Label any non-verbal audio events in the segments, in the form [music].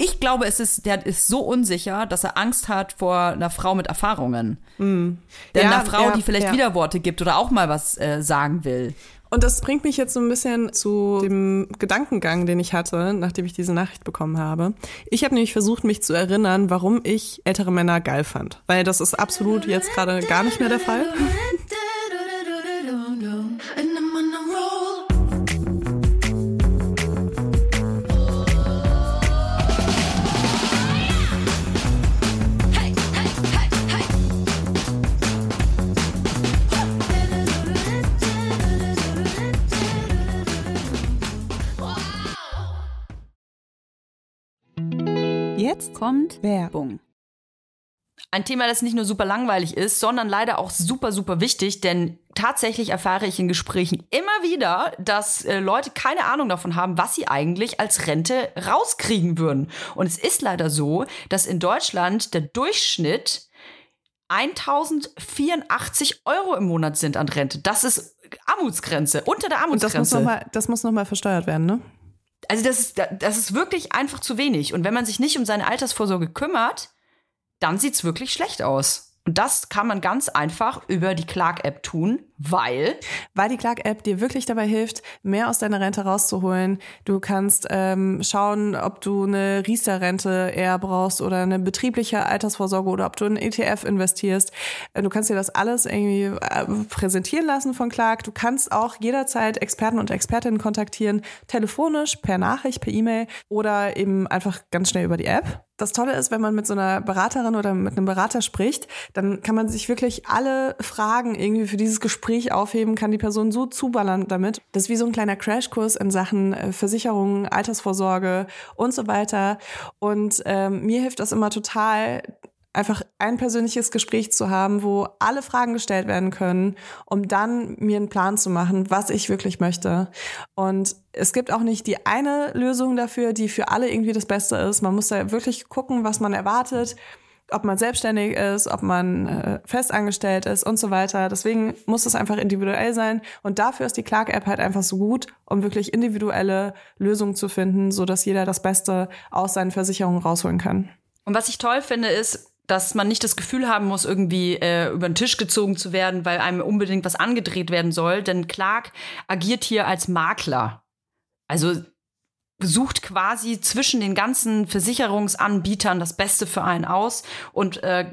ich glaube, es ist, der ist so unsicher, dass er Angst hat vor einer Frau mit Erfahrungen. Mm. Denn ja, einer Frau, ja, die vielleicht ja. Widerworte gibt oder auch mal was äh, sagen will. Und das bringt mich jetzt so ein bisschen zu dem Gedankengang, den ich hatte, nachdem ich diese Nachricht bekommen habe. Ich habe nämlich versucht, mich zu erinnern, warum ich ältere Männer geil fand. Weil das ist absolut jetzt gerade gar nicht mehr der Fall. [laughs] kommt Werbung. Ein Thema, das nicht nur super langweilig ist, sondern leider auch super, super wichtig, denn tatsächlich erfahre ich in Gesprächen immer wieder, dass äh, Leute keine Ahnung davon haben, was sie eigentlich als Rente rauskriegen würden. Und es ist leider so, dass in Deutschland der Durchschnitt 1084 Euro im Monat sind an Rente. Das ist Armutsgrenze, unter der Armutsgrenze. Und das muss nochmal noch versteuert werden, ne? Also das ist, das ist wirklich einfach zu wenig. Und wenn man sich nicht um seine Altersvorsorge kümmert, dann sieht es wirklich schlecht aus. Und das kann man ganz einfach über die Clark-App tun, weil. Weil die Clark-App dir wirklich dabei hilft, mehr aus deiner Rente rauszuholen. Du kannst ähm, schauen, ob du eine Riester-Rente eher brauchst oder eine betriebliche Altersvorsorge oder ob du in ETF investierst. Äh, du kannst dir das alles irgendwie äh, präsentieren lassen von Clark. Du kannst auch jederzeit Experten und Expertinnen kontaktieren, telefonisch, per Nachricht, per E-Mail oder eben einfach ganz schnell über die App. Das Tolle ist, wenn man mit so einer Beraterin oder mit einem Berater spricht, dann kann man sich wirklich alle Fragen irgendwie für dieses Gespräch aufheben, kann die Person so zuballern damit. Das ist wie so ein kleiner Crashkurs in Sachen äh, Versicherungen, Altersvorsorge und so weiter. Und ähm, mir hilft das immer total, einfach ein persönliches Gespräch zu haben, wo alle Fragen gestellt werden können, um dann mir einen Plan zu machen, was ich wirklich möchte. Und es gibt auch nicht die eine Lösung dafür, die für alle irgendwie das Beste ist. Man muss da wirklich gucken, was man erwartet, ob man selbstständig ist, ob man äh, festangestellt ist und so weiter. Deswegen muss es einfach individuell sein. Und dafür ist die Clark-App halt einfach so gut, um wirklich individuelle Lösungen zu finden, so dass jeder das Beste aus seinen Versicherungen rausholen kann. Und was ich toll finde, ist, dass man nicht das Gefühl haben muss, irgendwie äh, über den Tisch gezogen zu werden, weil einem unbedingt was angedreht werden soll. Denn Clark agiert hier als Makler. Also sucht quasi zwischen den ganzen Versicherungsanbietern das Beste für einen aus und äh,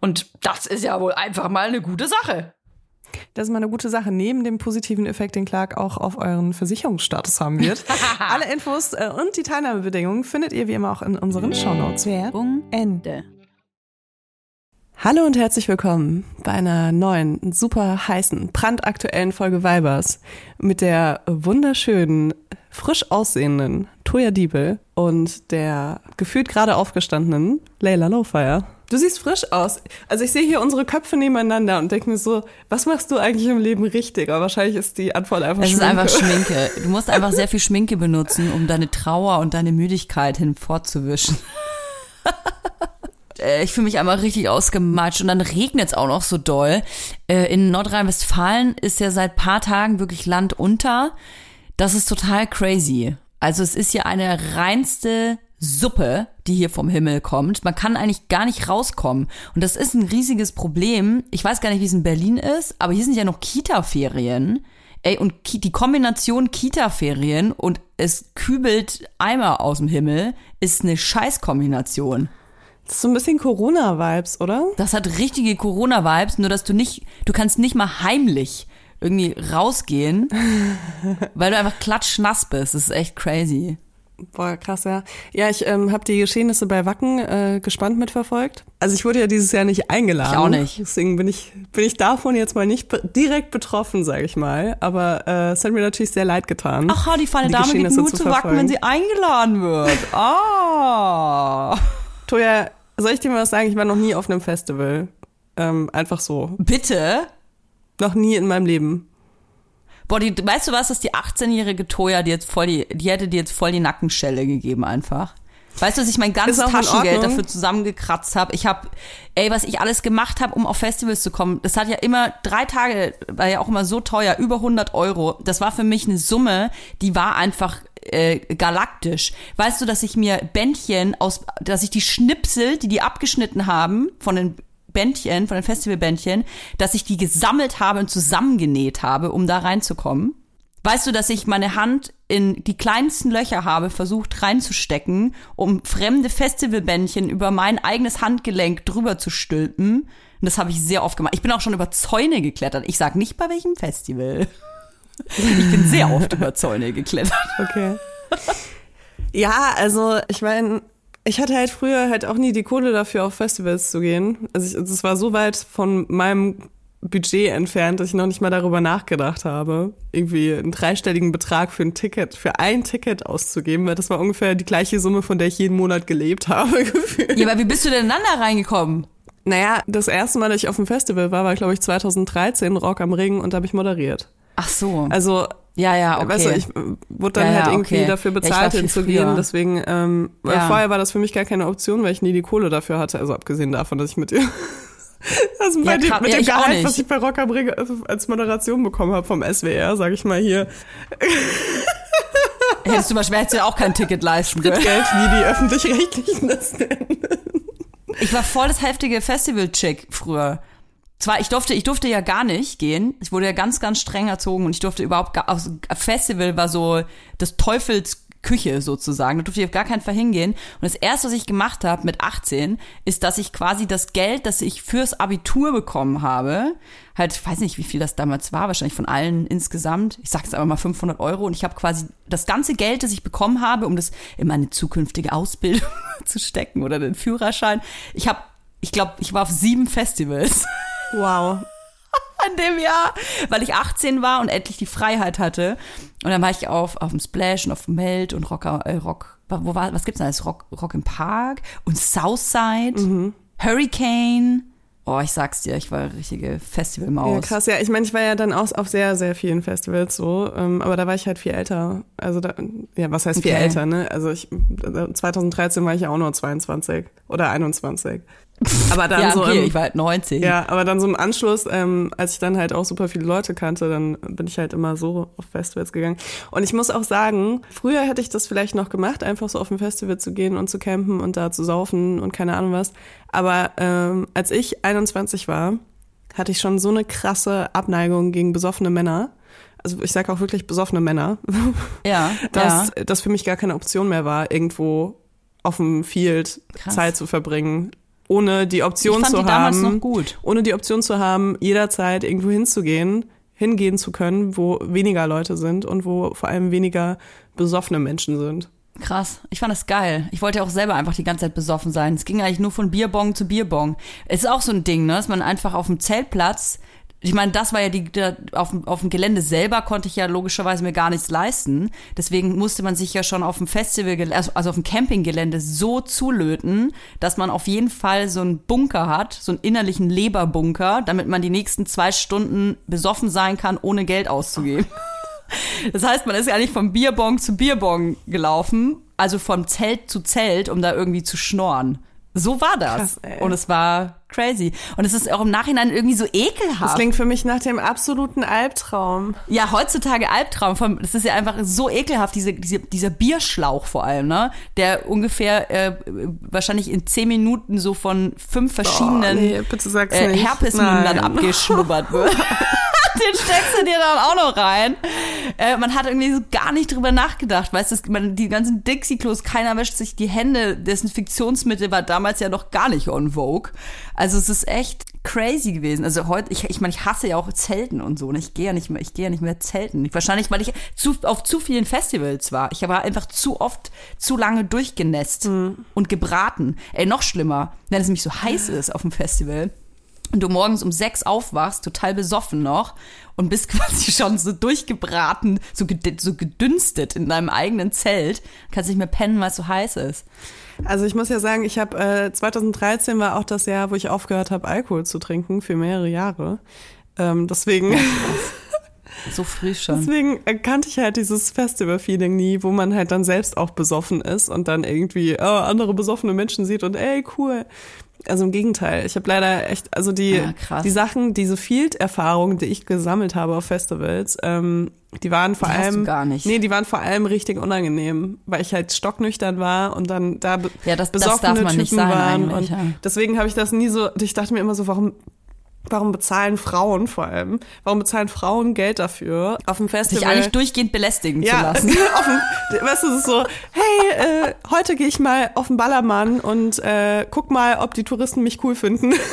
und das ist ja wohl einfach mal eine gute Sache. Das ist mal eine gute Sache. Neben dem positiven Effekt, den Clark auch auf euren Versicherungsstatus haben wird. [laughs] Alle Infos äh, und die Teilnahmebedingungen findet ihr wie immer auch in unseren Shownotes. Werbung Ende. Hallo und herzlich willkommen bei einer neuen, super heißen, brandaktuellen Folge Vibers mit der wunderschönen, frisch aussehenden Toya Diebel und der gefühlt gerade aufgestandenen Leila Lowfire. Du siehst frisch aus. Also ich sehe hier unsere Köpfe nebeneinander und denke mir so, was machst du eigentlich im Leben richtig? Aber wahrscheinlich ist die Antwort einfach es Schminke. Es ist einfach Schminke. [laughs] Du musst einfach sehr viel Schminke benutzen, um deine Trauer und deine Müdigkeit hinfortzuwischen. [laughs] Äh, ich fühle mich einmal richtig ausgematscht und dann regnet es auch noch so doll. Äh, in Nordrhein-Westfalen ist ja seit paar Tagen wirklich Land unter. Das ist total crazy. Also es ist ja eine reinste Suppe, die hier vom Himmel kommt. Man kann eigentlich gar nicht rauskommen. Und das ist ein riesiges Problem. Ich weiß gar nicht, wie es in Berlin ist, aber hier sind ja noch Kita-Ferien. Ey, und die Kombination Kita-Ferien und es kübelt Eimer aus dem Himmel ist eine Scheißkombination. Das ist so ein bisschen Corona-Vibes, oder? Das hat richtige Corona-Vibes, nur dass du nicht, du kannst nicht mal heimlich irgendwie rausgehen, [laughs] weil du einfach klatschnass bist. Das ist echt crazy. Boah, krass, ja. Ja, ich ähm, habe die Geschehnisse bei Wacken äh, gespannt mitverfolgt. Also ich wurde ja dieses Jahr nicht eingeladen. Ich auch nicht. Deswegen bin ich, bin ich davon jetzt mal nicht be direkt betroffen, sage ich mal. Aber äh, es hat mir natürlich sehr leid getan. Aha, die feine Dame geht nur zu, zu Wacken, wenn sie eingeladen wird. [laughs] Ah. Toja, soll ich dir mal was sagen? Ich war noch nie auf einem Festival. Ähm, einfach so. Bitte? Noch nie in meinem Leben. Boah, die, weißt du was, dass die 18-jährige Toya die jetzt voll die, die hätte dir jetzt voll die Nackenschelle gegeben einfach. Weißt du, dass ich mein ganzes Taschengeld dafür zusammengekratzt habe? Ich habe, ey, was ich alles gemacht habe, um auf Festivals zu kommen. Das hat ja immer drei Tage, war ja auch immer so teuer, über 100 Euro. Das war für mich eine Summe, die war einfach äh, galaktisch. Weißt du, dass ich mir Bändchen aus, dass ich die Schnipsel, die die abgeschnitten haben von den Bändchen, von den Festivalbändchen, dass ich die gesammelt habe und zusammengenäht habe, um da reinzukommen. Weißt du, dass ich meine Hand in die kleinsten Löcher habe versucht reinzustecken, um fremde Festivalbändchen über mein eigenes Handgelenk drüber zu stülpen? Und das habe ich sehr oft gemacht. Ich bin auch schon über Zäune geklettert. Ich sag nicht bei welchem Festival. [laughs] Ich bin sehr oft über Zäune geklettert. Okay. Ja, also ich meine, ich hatte halt früher halt auch nie die Kohle dafür, auf Festivals zu gehen. Also es war so weit von meinem Budget entfernt, dass ich noch nicht mal darüber nachgedacht habe, irgendwie einen dreistelligen Betrag für ein Ticket, für ein Ticket auszugeben, weil das war ungefähr die gleiche Summe, von der ich jeden Monat gelebt [laughs] habe. Gefühlt. Ja, aber wie bist du denn dann da reingekommen? Naja, das erste Mal, dass ich auf dem Festival war, war, glaube ich, 2013, Rock am Ring, und da habe ich moderiert. Ach so. Also ja, ja, okay. Weißt du, ich wurde dann ja, halt irgendwie okay. dafür bezahlt, ja, hinzugehen. Deswegen, ähm, ja. vorher war das für mich gar keine Option, weil ich nie die Kohle dafür hatte. Also abgesehen davon, dass ich mit ihr [laughs] also ja, die, mit dem Gehalt, was ich bei Rocker bringe, als Moderation bekommen habe vom SWR, sag ich mal hier. [laughs] Hättest du mal schwer, hättest du ja auch kein Ticket leisten können. Geld, wie die Öffentlich-Rechtlichen das nennen. Ich war voll das heftige Festival-Chick früher zwar, ich durfte, ich durfte ja gar nicht gehen. Ich wurde ja ganz, ganz streng erzogen und ich durfte überhaupt gar, also Festival war so das Teufels Küche sozusagen. Da durfte ich auf gar keinen Fall hingehen. Und das erste, was ich gemacht habe mit 18, ist, dass ich quasi das Geld, das ich fürs Abitur bekommen habe, halt, ich weiß nicht, wie viel das damals war, wahrscheinlich von allen insgesamt. Ich sage jetzt einfach mal 500 Euro. Und ich habe quasi das ganze Geld, das ich bekommen habe, um das in meine zukünftige Ausbildung [laughs] zu stecken oder den Führerschein. Ich habe, ich glaube, ich war auf sieben Festivals. [laughs] Wow. [laughs] In dem Jahr, weil ich 18 war und endlich die Freiheit hatte. Und dann war ich auf, auf dem Splash und auf dem Meld und Rock, äh, Rock, wo war, was gibt's da alles? Rock, Rock im Park und Southside, mhm. Hurricane. Oh, ich sag's dir, ich war richtige Festivalmaus. Ja, krass, ja. Ich meine, ich war ja dann auch auf sehr, sehr vielen Festivals so, ähm, aber da war ich halt viel älter. Also da, ja, was heißt viel okay. älter, ne? Also ich, 2013 war ich ja auch nur 22 oder 21. Aber dann ja, so okay, im, ich war halt 19. Ja, aber dann so im Anschluss, ähm, als ich dann halt auch super viele Leute kannte, dann bin ich halt immer so auf Festivals gegangen. Und ich muss auch sagen, früher hätte ich das vielleicht noch gemacht, einfach so auf ein Festival zu gehen und zu campen und da zu saufen und keine Ahnung was. Aber ähm, als ich 21 war, hatte ich schon so eine krasse Abneigung gegen besoffene Männer. Also ich sage auch wirklich besoffene Männer. [laughs] Ja. dass ja. das für mich gar keine Option mehr war, irgendwo auf dem Field Krass. Zeit zu verbringen ohne die Option ich fand zu die haben, damals noch gut. ohne die Option zu haben, jederzeit irgendwo hinzugehen, hingehen zu können, wo weniger Leute sind und wo vor allem weniger besoffene Menschen sind. Krass, ich fand das geil. Ich wollte ja auch selber einfach die ganze Zeit besoffen sein. Es ging eigentlich nur von Bierbong zu Bierbong. Es ist auch so ein Ding, ne, dass man einfach auf dem Zeltplatz ich meine, das war ja die, auf, auf dem Gelände selber konnte ich ja logischerweise mir gar nichts leisten. Deswegen musste man sich ja schon auf dem Festival, also, also auf dem Campinggelände so zulöten, dass man auf jeden Fall so einen Bunker hat, so einen innerlichen Leberbunker, damit man die nächsten zwei Stunden besoffen sein kann, ohne Geld auszugeben. [laughs] Das heißt, man ist ja nicht vom Bierbong zu Bierbong gelaufen, also vom Zelt zu Zelt, um da irgendwie zu schnorren. So war das. Krass, und es war crazy. Und es ist auch im Nachhinein irgendwie so ekelhaft. Das klingt für mich nach dem absoluten Albtraum. Ja, heutzutage Albtraum. Das ist ja einfach so ekelhaft, diese, diese, dieser Bierschlauch vor allem, ne? Der ungefähr äh, wahrscheinlich in zehn Minuten so von fünf verschiedenen oh, nee, äh, Herpesmündern abgeschnubbert wird. [laughs] [laughs] Den steckst du dir dann auch noch rein. äh, man hat irgendwie so gar nicht drüber nachgedacht, weißt du, man, die ganzen Dixie-Klos, keiner wäscht sich die Hände, Desinfektionsmittel war damals ja noch gar nicht on Vogue. Also es ist echt crazy gewesen. Also heute, ich, ich meine, ich hasse ja auch Zelten und so. Und ich gehe ja nicht mehr, ich gehe ja nicht mehr zelten. Wahrscheinlich, weil ich zu, auf zu vielen Festivals war. Ich war einfach zu oft, zu lange durchgenässt mhm. und gebraten. Ey, noch schlimmer, wenn es nämlich so heiß ist auf dem Festival und du morgens um sechs aufwachst, total besoffen noch und bist [laughs] quasi schon so durchgebraten, so, so gedünstet in deinem eigenen Zelt, kannst nicht mehr pennen, weil es so heiß ist. Also ich muss ja sagen, ich habe äh, 2013 war auch das Jahr, wo ich aufgehört habe, Alkohol zu trinken für mehrere Jahre. Ähm, deswegen. [laughs] so früh schon. Deswegen kannte ich halt dieses Festival-Feeling nie, wo man halt dann selbst auch besoffen ist und dann irgendwie oh, andere besoffene Menschen sieht und ey, cool. Also im Gegenteil. Ich habe leider echt, also die, ah, die Sachen, diese Field-Erfahrungen, die ich gesammelt habe auf Festivals, ähm, die waren vor die allem. Gar nicht. Nee, die waren vor allem richtig unangenehm, weil ich halt stocknüchtern war und dann da ja, das, das darf man Typen nicht sein waren. Und ja. deswegen habe ich das nie so, ich dachte mir immer so, warum Warum bezahlen Frauen vor allem? Warum bezahlen Frauen Geld dafür, auf dem Festival sich eigentlich durchgehend belästigen ja, zu lassen? [laughs] dem, weißt du, es ist so, hey, äh, heute gehe ich mal auf den Ballermann und äh, guck mal, ob die Touristen mich cool finden. [laughs]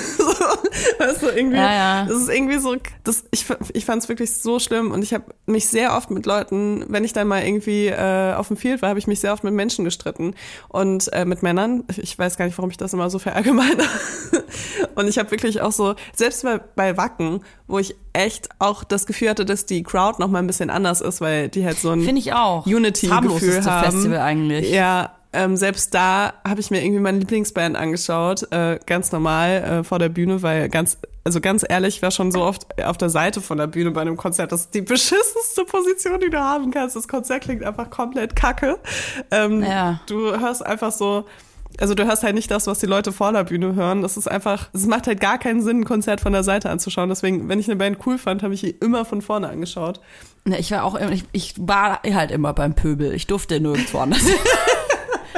[laughs] weißt du, irgendwie, ja, ja. das ist irgendwie so, das, ich, ich fand es wirklich so schlimm und ich habe mich sehr oft mit Leuten, wenn ich dann mal irgendwie äh, auf dem Field war, habe ich mich sehr oft mit Menschen gestritten und äh, mit Männern. Ich weiß gar nicht, warum ich das immer so verallgemeine. [laughs] und ich habe wirklich auch so, selbst bei, bei Wacken, wo ich echt auch das Gefühl hatte, dass die Crowd noch mal ein bisschen anders ist, weil die halt so ein Unity-Gefühl haben. Festival eigentlich. Ja, ähm, selbst da habe ich mir irgendwie meine Lieblingsband angeschaut, äh, ganz normal äh, vor der Bühne, weil ganz, also ganz ehrlich, ich war schon so oft auf der Seite von der Bühne bei einem Konzert. Das ist die [laughs] beschissenste Position, die du haben kannst. Das Konzert klingt einfach komplett kacke. Ähm, ja. Du hörst einfach so also du hörst halt nicht das, was die Leute vor der Bühne hören. Das ist einfach, es macht halt gar keinen Sinn, ein Konzert von der Seite anzuschauen. Deswegen, wenn ich eine Band cool fand, habe ich die immer von vorne angeschaut. Ne, ich war auch, ich, ich war halt immer beim Pöbel. Ich durfte nirgendwo anders. [laughs]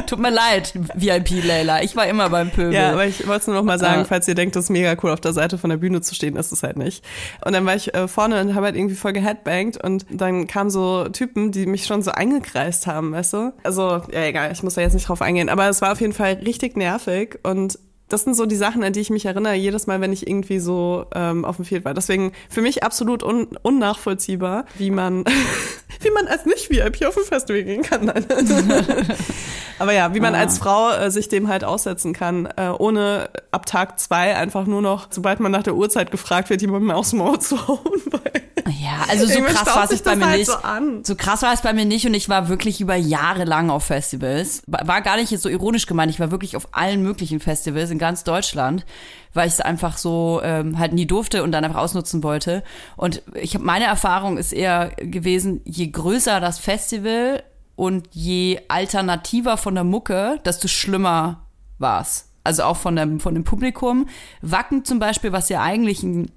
[laughs] Tut mir leid, VIP Layla. Ich war immer beim Pöbel. Ja, aber ich wollte es nur noch mal sagen, ah. falls ihr denkt, das ist mega cool, auf der Seite von der Bühne zu stehen, ist es halt nicht. Und dann war ich äh, vorne und habe halt irgendwie voll geheadbangt und dann kamen so Typen, die mich schon so eingekreist haben, weißt du? Also, ja, egal, ich muss da jetzt nicht drauf eingehen. Aber es war auf jeden Fall richtig nervig und das sind so die Sachen, an die ich mich erinnere, jedes Mal, wenn ich irgendwie so ähm, auf dem Field war. Deswegen für mich absolut un unnachvollziehbar, wie man, [laughs] wie man als Nicht-VIP auf ein Festival gehen kann. [laughs] Aber ja, wie man ah. als Frau äh, sich dem halt aussetzen kann, äh, ohne ab Tag zwei einfach nur noch, sobald man nach der Uhrzeit gefragt wird, jemandem aufs Maul zu hauen. [laughs] Ja, also so krass war es bei mir halt nicht. So, so, krass war es bei mir nicht und ich war wirklich über Jahre lang auf Festivals. War gar nicht so ironisch gemeint, ich war wirklich auf allen möglichen Festivals in ganz Deutschland, weil ich es einfach so ähm, halt nie durfte und dann einfach ausnutzen wollte. Und ich habe meine Erfahrung ist eher gewesen, je größer das Festival und je alternativer von der Mucke, desto schlimmer war's. Also auch von dem, von dem Publikum. Wacken zum Beispiel, was ja eigentlich ein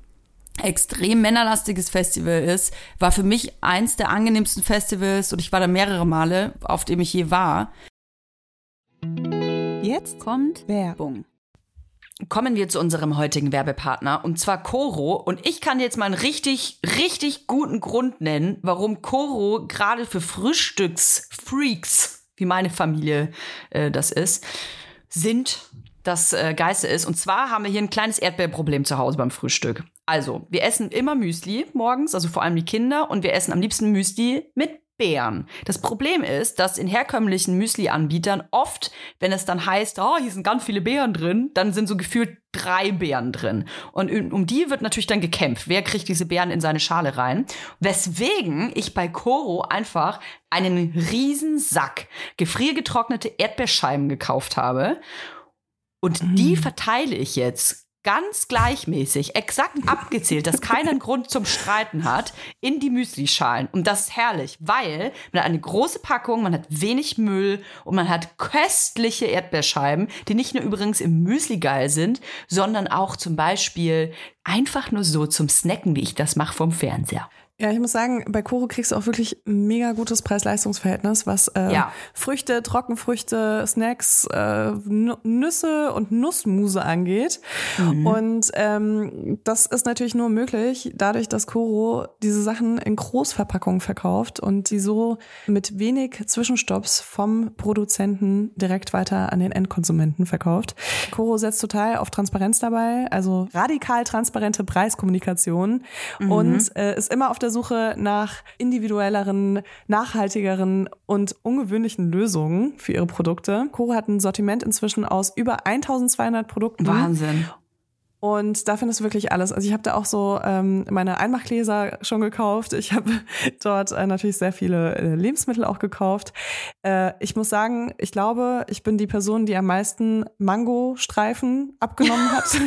extrem männerlastiges Festival ist, war für mich eins der angenehmsten Festivals und ich war da mehrere Male, auf dem ich je war. Jetzt kommt Werbung. Kommen wir zu unserem heutigen Werbepartner und zwar Coro und ich kann jetzt mal einen richtig, richtig guten Grund nennen, warum Coro gerade für Frühstücksfreaks, wie meine Familie äh, das ist, sind das äh, Geiste ist. Und zwar haben wir hier ein kleines Erdbeerproblem zu Hause beim Frühstück. Also, wir essen immer Müsli morgens, also vor allem die Kinder, und wir essen am liebsten Müsli mit Beeren. Das Problem ist, dass in herkömmlichen Müsli-Anbietern oft, wenn es dann heißt, oh, hier sind ganz viele Beeren drin, dann sind so gefühlt drei Beeren drin. Und um die wird natürlich dann gekämpft. Wer kriegt diese Beeren in seine Schale rein? Weswegen ich bei Coro einfach einen riesen Sack gefriergetrocknete Erdbeerscheiben gekauft habe und die verteile ich jetzt ganz gleichmäßig, exakt abgezählt, dass keiner einen Grund zum Streiten hat, in die Müslischalen. Und das ist herrlich, weil man hat eine große Packung, man hat wenig Müll und man hat köstliche Erdbeerscheiben, die nicht nur übrigens im Müsli geil sind, sondern auch zum Beispiel einfach nur so zum Snacken, wie ich das mache vom Fernseher. Ja, ich muss sagen, bei Koro kriegst du auch wirklich ein mega gutes Preis-Leistungs-Verhältnis, was äh, Ja. Früchte, Trockenfrüchte, Snacks, äh, Nüsse und Nussmuse angeht. Und ähm, das ist natürlich nur möglich, dadurch, dass Koro diese Sachen in Großverpackungen verkauft und sie so mit wenig Zwischenstopps vom Produzenten direkt weiter an den Endkonsumenten verkauft. Koro setzt total auf Transparenz dabei, also radikal transparente Preiskommunikation und äh, ist immer auf der Suche nach individuelleren, nachhaltigeren und ungewöhnlichen Lösungen für ihre Produkte. Koro hat ein Sortiment inzwischen aus über 1200 Produkten. Wahnsinn. Und da findest du wirklich alles. Also ich habe da auch so ähm, meine Einmachgläser schon gekauft. Ich habe [laughs] dort äh, natürlich sehr viele äh, Lebensmittel auch gekauft. Äh, ich muss sagen, ich glaube, ich bin die Person, die am meisten Mangostreifen abgenommen hat. [laughs]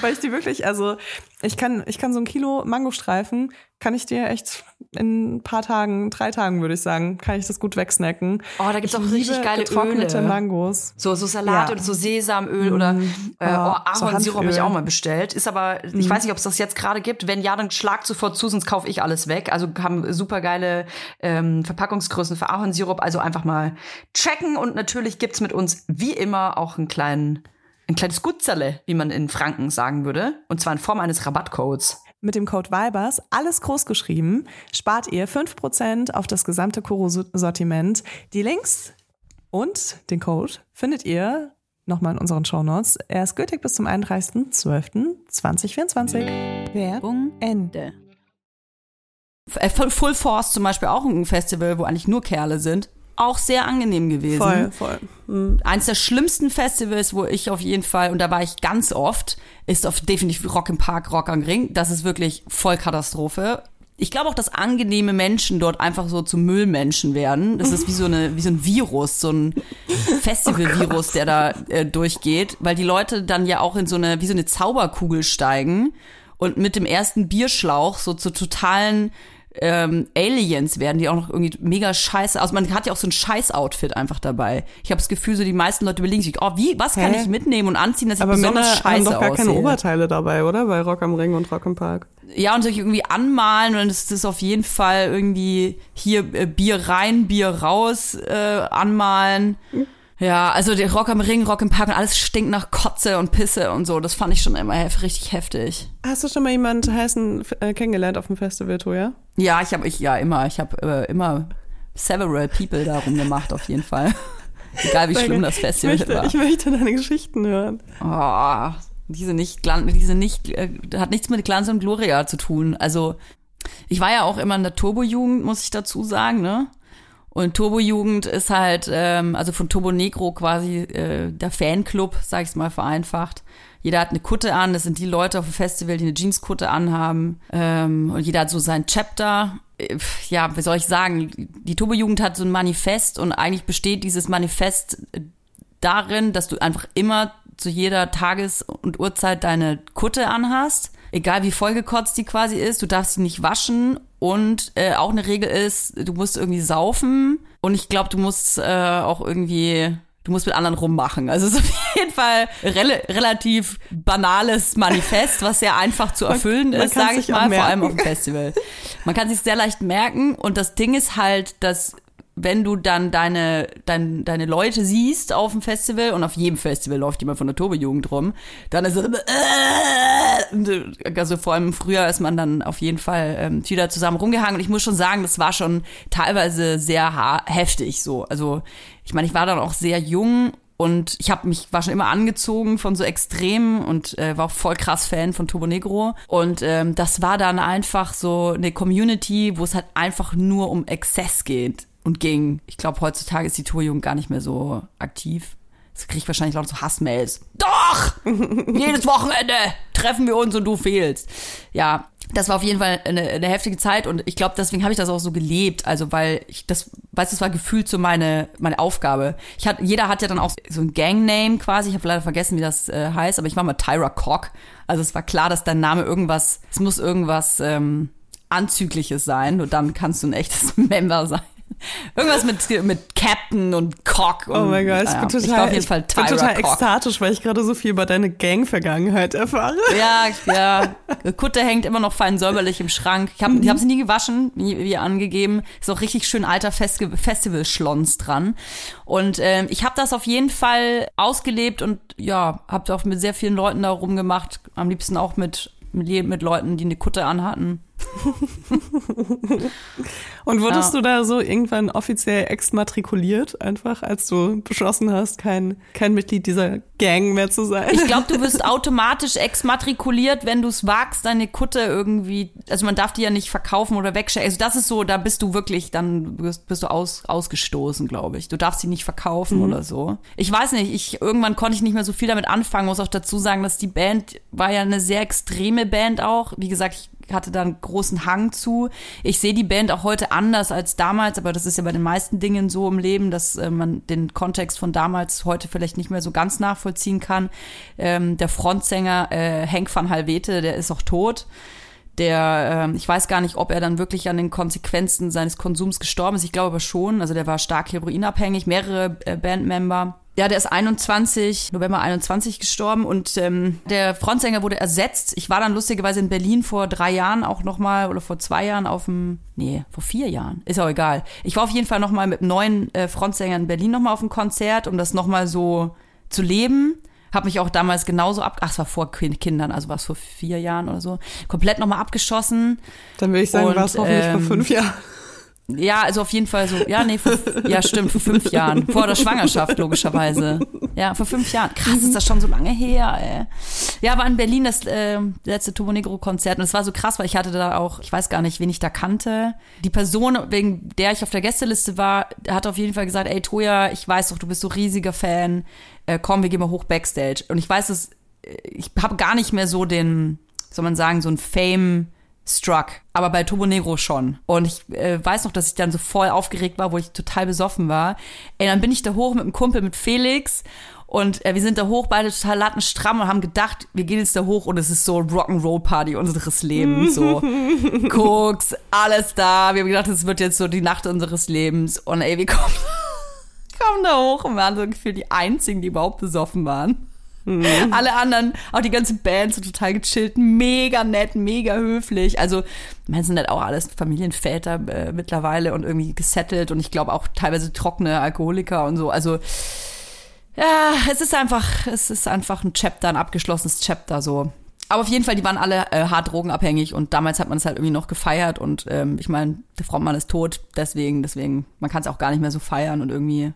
Weil ich die wirklich, also ich kann, ich kann so ein Kilo Mangostreifen, kann ich dir echt in ein paar Tagen, drei Tagen würde ich sagen, kann ich das gut wegsnacken. Oh, da gibt's Ich auch richtig geile getrocknete Öle. Mangos. So, so Salat Ja. oder so Sesamöl oder äh, oh, Ahornsirup habe ich auch mal bestellt. Ist aber, ich weiß nicht, ob es das jetzt gerade gibt. Wenn ja, dann schlag sofort zu, sonst kaufe ich alles weg. Also haben super geile ähm, Verpackungsgrößen für Ahornsirup. Also einfach mal checken. Und natürlich gibt's mit uns wie immer auch einen kleinen, ein kleines Gutzerle, wie man in Franken sagen würde. Und zwar in Form eines Rabattcodes. Mit dem Code VIBERS, alles groß geschrieben, spart ihr 5% auf das gesamte Koro-Sortiment. Die Links und den Code findet ihr nochmal in unseren Shownotes. Er ist gültig bis zum 31.12.2024. Werbung Ende. Äh, Full Full Force zum Beispiel auch ein Festival, wo eigentlich nur Kerle sind. Auch sehr angenehm gewesen. Voll, voll. Mhm. Eins der schlimmsten Festivals, wo ich auf jeden Fall, und da war ich ganz oft, ist auf definitiv Rock im Park, Rock am Ring. Das ist wirklich voll Katastrophe. Ich glaube auch, dass angenehme Menschen dort einfach so zu Müllmenschen werden. Das ist wie so, eine, wie so ein Virus, so ein Festivalvirus, der da äh, durchgeht, weil die Leute dann ja auch in so eine, wie so eine Zauberkugel steigen und mit dem ersten Bierschlauch so zu totalen ähm, Aliens werden, die auch noch irgendwie mega scheiße. Also man hat ja auch so ein Scheiß-Outfit einfach dabei. Ich habe das Gefühl, so die meisten Leute überlegen sich, oh, wie, was kann Hä? ich mitnehmen und anziehen, dass ich Aber besonders Männer haben scheiße doch gar keine aussehe? Oberteile dabei, oder? Bei Rock am Ring und Rock im Park. Ja, und sich irgendwie anmalen und es ist auf jeden Fall irgendwie hier äh, Bier rein, Bier raus äh, anmalen. Ja, also der Rock am Ring, Rock im Park und alles stinkt nach Kotze und Pisse und so. Das fand ich schon immer hef richtig heftig. Hast du schon mal jemanden heißen äh, kennengelernt auf dem Festival, Toja? Ja, ich habe ich ja immer, ich habe äh, immer several people darum gemacht auf jeden Fall. [laughs] Egal wie schlimm das ich Festival möchte, war. ich möchte deine Geschichten hören. Oh, diese nicht, Glan- diese nicht, äh, hat nichts mit Glanz und Gloria zu tun. Also, ich war ja auch immer in der Turbo-Jugend, muss ich dazu sagen, ne? Und Turbo-Jugend ist halt, ähm, also von Turbo Negro quasi äh, der Fanclub, sag ich's mal vereinfacht. Jeder hat eine Kutte an, das sind die Leute auf dem Festival, die eine Jeanskutte anhaben. Ähm, und jeder hat so sein Chapter. Äh, Ja, wie soll ich sagen? Die Turbo-Jugend hat so ein Manifest und eigentlich besteht dieses Manifest darin, dass du einfach immer zu jeder Tages- und Uhrzeit deine Kutte anhast. Egal wie vollgekotzt die quasi ist, du darfst sie nicht waschen. Und äh, auch eine Regel ist, du musst irgendwie saufen. Und ich glaube, du musst äh, auch irgendwie, du musst mit anderen rummachen. Also es ist [laughs] auf jeden Fall rel relativ banales Manifest, was sehr einfach zu erfüllen man ist, sage ich mal, vor allem auf dem Festival. Man kann sich sehr leicht merken. Und das Ding ist halt, dass wenn du dann deine, dein, deine Leute siehst auf dem Festival und auf jedem Festival läuft jemand von der Turbo-Jugend rum, dann ist es also vor allem früher ist man dann auf jeden Fall ähm, wieder zusammen rumgehangen. Und ich muss schon sagen, das war schon teilweise sehr heftig so. Also ich meine, ich war dann auch sehr jung und ich habe mich war schon immer angezogen von so Extremen und äh, war auch voll krass Fan von Turbo Negro. Und ähm, das war dann einfach so eine Community, wo es halt einfach nur um Exzess geht und ging. Ich glaube, heutzutage ist die Tourjugend gar nicht mehr so aktiv. Das kriege ich wahrscheinlich lauter so Hassmails. Doch! [laughs] Jedes Wochenende treffen wir uns und du fehlst. Ja, das war auf jeden Fall eine, eine heftige Zeit und ich glaube, deswegen habe ich das auch so gelebt. Also, weil ich das, weißt du, das war gefühlt so meine, meine Aufgabe. Ich hat, jeder hat ja dann auch so ein Gangname quasi. Ich habe leider vergessen, wie das äh, heißt, aber ich war mal Tyra Cock. Also es war klar, dass dein Name irgendwas, es muss irgendwas ähm, Anzügliches sein. Nur dann kannst du ein echtes [laughs] Member sein. Irgendwas mit, mit Captain und Cock. Und, Oh mein Gott, ich bin total, ich war auf jeden Fall ich bin total Cock. ekstatisch, weil ich gerade so viel über deine Gang-Vergangenheit erfahre. Ja, [laughs] ja. Kutte hängt immer noch fein säuberlich im Schrank. Ich habe Mhm. hab sie nie gewaschen, wie, wie angegeben. Ist auch richtig schön alter Festi Festival-Schlons dran. Und ähm, ich habe das auf jeden Fall ausgelebt und ja, habe auch mit sehr vielen Leuten da rumgemacht. Am liebsten auch mit, mit, mit Leuten, die eine Kutte anhatten. [laughs] Und wurdest Ja. du da so irgendwann offiziell exmatrikuliert, einfach, als du beschlossen hast, kein, kein Mitglied dieser Gang mehr zu sein? Ich glaube, du [laughs] wirst automatisch exmatrikuliert, wenn du es wagst, deine Kutte irgendwie, also man darf die ja nicht verkaufen oder wegstellen. Also das ist so, da bist du wirklich, dann bist, bist du aus, ausgestoßen, glaube ich. Du darfst sie nicht verkaufen oder so. Ich weiß nicht, ich irgendwann konnte ich nicht mehr so viel damit anfangen, muss auch dazu sagen, dass die Band war ja eine sehr extreme Band auch. Wie gesagt, ich hatte da einen großen Hang zu. Ich sehe die Band auch heute anders als damals, aber das ist ja bei den meisten Dingen so im Leben, dass äh, man den Kontext von damals heute vielleicht nicht mehr so ganz nachvollziehen kann. Ähm, der Frontsänger äh, Henk van Halvete, der ist auch tot. Der, ähm, ich weiß gar nicht, ob er dann wirklich an den Konsequenzen seines Konsums gestorben ist. Ich glaube aber schon. Also der war stark heroinabhängig, mehrere äh, Bandmember. Ja, der ist 21, November 21 gestorben und ähm, der Frontsänger wurde ersetzt. Ich war dann lustigerweise in Berlin vor drei Jahren auch nochmal oder vor zwei Jahren auf dem, nee, vor vier Jahren, ist auch egal. Ich war auf jeden Fall nochmal mit einem neuen äh, Frontsänger in Berlin nochmal auf dem Konzert, um das nochmal so zu leben. Hab mich auch damals genauso ab, ach, es war vor Kind- Kindern, also war es vor vier Jahren oder so, komplett nochmal abgeschossen. Dann würde ich sagen, war es hoffentlich ähm, vor fünf Jahren. Ja, also auf jeden Fall so, ja, nee, vor, ja, stimmt, vor fünf Jahren. Vor der Schwangerschaft, logischerweise. Ja, vor fünf Jahren. Krass, ist das schon so lange her, ey. Ja, war in Berlin das äh, letzte Turbo Negro Konzert und es war so krass, weil ich hatte da auch, ich weiß gar nicht, wen ich da kannte. Die Person, wegen der ich auf der Gästeliste war, hat auf jeden Fall gesagt, ey, Toja, ich weiß doch, du bist so riesiger Fan. Äh, komm, wir gehen mal hoch Backstage. Und ich weiß, dass äh, ich habe gar nicht mehr so den, soll man sagen, so ein Fame struck, aber bei Turbo Negro schon. Und ich äh, weiß noch, dass ich dann so voll aufgeregt war, wo ich total besoffen war. Ey, dann bin ich da hoch mit einem Kumpel, mit Felix. Und äh, wir sind da hoch, beide total lattenstramm und haben gedacht, wir gehen jetzt da hoch und es ist so Rock'n'Roll-Party unseres Lebens. So [laughs] Koks, alles da. Wir haben gedacht, es wird jetzt so die Nacht unseres Lebens. Und ey, wir kommen, [laughs] kommen da hoch und waren so gefühlt die Einzigen, die überhaupt besoffen waren. Alle anderen, auch die ganze Band, so total gechillt, mega nett, mega höflich. Also, man sind halt auch alles Familienväter äh, mittlerweile und irgendwie gesettelt und ich glaube auch teilweise trockene Alkoholiker und so. Also, ja, es ist einfach, es ist einfach ein Chapter, ein abgeschlossenes Chapter so. Aber auf jeden Fall, die waren alle äh, hart drogenabhängig und damals hat man es halt irgendwie noch gefeiert und ähm, ich meine, der Frontmann ist tot, deswegen, deswegen, man kann es auch gar nicht mehr so feiern und irgendwie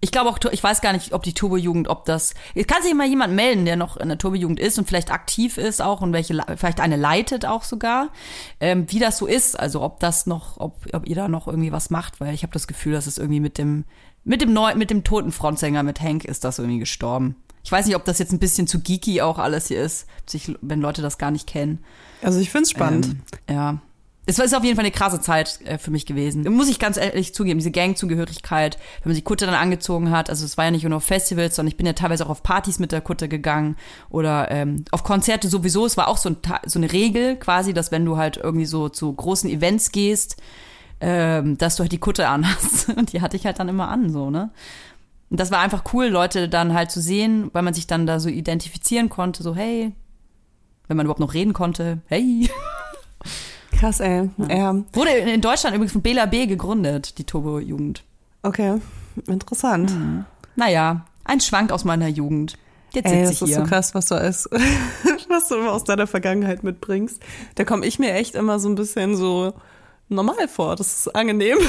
ich glaube auch, ich weiß gar nicht, ob die Turbo-Jugend, ob das. Kann sich immer jemand melden, der noch in der Turbo-Jugend ist und vielleicht aktiv ist auch und welche, vielleicht eine leitet auch sogar, ähm, wie das so ist. Also ob das noch, ob, ob ihr da noch irgendwie was macht, weil ich habe das Gefühl, dass es irgendwie mit dem, mit dem neu, mit dem toten Frontsänger, mit Hank, ist das irgendwie gestorben. Ich weiß nicht, ob das jetzt ein bisschen zu geeky auch alles hier ist, sich, wenn Leute das gar nicht kennen. Also ich find's spannend. Ähm, ja. Es ist auf jeden Fall eine krasse Zeit äh, für mich gewesen. Muss ich ganz ehrlich zugeben, diese Gangzugehörigkeit, wenn man die Kutte dann angezogen hat, also es war ja nicht nur auf Festivals, sondern ich bin ja teilweise auch auf Partys mit der Kutte gegangen oder ähm, auf Konzerte sowieso. Es war auch so, ein, so eine Regel quasi, dass wenn du halt irgendwie so zu großen Events gehst, ähm, dass du halt die Kutte anhast. [laughs] Und die hatte ich halt dann immer an, so, ne? Und das war einfach cool, Leute dann halt zu sehen, weil man sich dann da so identifizieren konnte, so, hey, wenn man überhaupt noch reden konnte, hey. [laughs] Krass, ey. Ja. Wurde in Deutschland übrigens von Bela B. gegründet, die Turbo-Jugend. Okay, interessant. Naja, ein Schwank aus meiner Jugend. Jetzt Ey, das ist hier. so krass, was du als, [laughs] was du immer aus deiner Vergangenheit mitbringst. Da komme ich mir echt immer so ein bisschen so normal vor. Das ist angenehm. [laughs]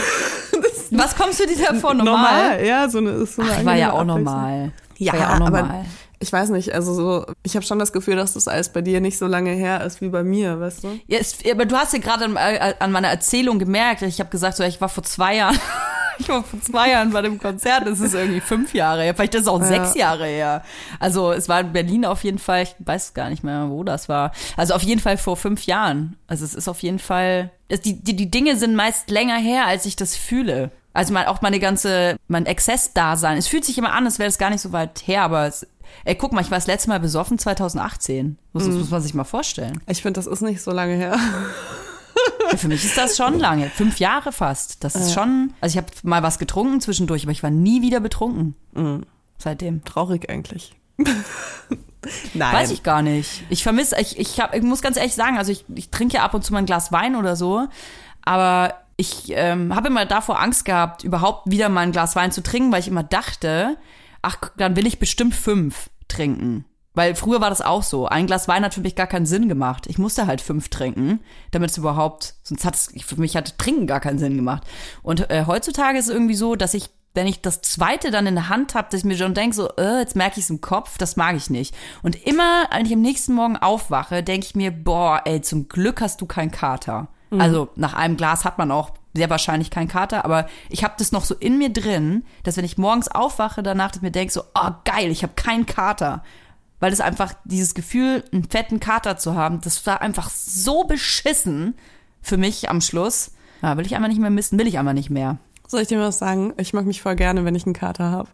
Was kommst du dir da vor? Normal? ja, so eine, so eine Ach, ich war ja auch normal. Ich Ja, war ja auch aber normal. Ich weiß nicht, also so, ich habe schon das Gefühl, dass das alles bei dir nicht so lange her ist wie bei mir, weißt du? Ja, es, aber du hast ja gerade an, äh, an meiner Erzählung gemerkt, ich habe gesagt, so, ich war vor zwei Jahren, [laughs] ich war vor zwei Jahren bei dem Konzert, das ist irgendwie fünf Jahre her, vielleicht ist es auch Ja. sechs Jahre her. Also es war in Berlin auf jeden Fall, ich weiß gar nicht mehr, wo das war. Also auf jeden Fall vor fünf Jahren. Also es ist auf jeden Fall, es, die, die, die Dinge sind meist länger her, als ich das fühle. Also mein, auch meine ganze, mein Exzess-Dasein. Es fühlt sich immer an, als wäre es gar nicht so weit her, aber es, ey, guck mal, ich war das letzte Mal besoffen 2018. Das Mhm. muss man sich mal vorstellen. Ich finde, das ist nicht so lange her. Ja, für mich ist das schon lange. Fünf Jahre fast. Das ist schon. Also ich habe mal was getrunken zwischendurch, aber ich war nie wieder betrunken. Seitdem. Traurig eigentlich. [laughs] Nein. Weiß ich gar nicht. Ich vermisse, ich, ich, hab, ich muss ganz ehrlich sagen, also ich, ich trinke ja ab und zu mal ein Glas Wein oder so, aber ich ähm, habe immer davor Angst gehabt, überhaupt wieder mal ein Glas Wein zu trinken, weil ich immer dachte, ach, dann will ich bestimmt fünf trinken. Weil früher war das auch so. Ein Glas Wein hat für mich gar keinen Sinn gemacht. Ich musste halt fünf trinken, damit es überhaupt, sonst hat es, für mich hat Trinken gar keinen Sinn gemacht. Und äh, heutzutage ist es irgendwie so, dass ich, wenn ich das zweite dann in der Hand habe, dass ich mir schon denke, so, äh, jetzt merke ich es im Kopf, das mag ich nicht. Und immer, wenn ich am nächsten Morgen aufwache, denke ich mir, boah, ey, zum Glück hast du keinen Kater. Also nach einem Glas hat man auch sehr wahrscheinlich keinen Kater, aber ich habe das noch so in mir drin, dass wenn ich morgens aufwache, danach dass ich mir denke, so, oh geil, ich habe keinen Kater. Weil es einfach dieses Gefühl, einen fetten Kater zu haben, das war einfach so beschissen für mich am Schluss. Ja, will ich einfach nicht mehr missen, will ich einfach nicht mehr. Soll ich dir was sagen? Ich mag mich voll gerne, wenn ich einen Kater habe.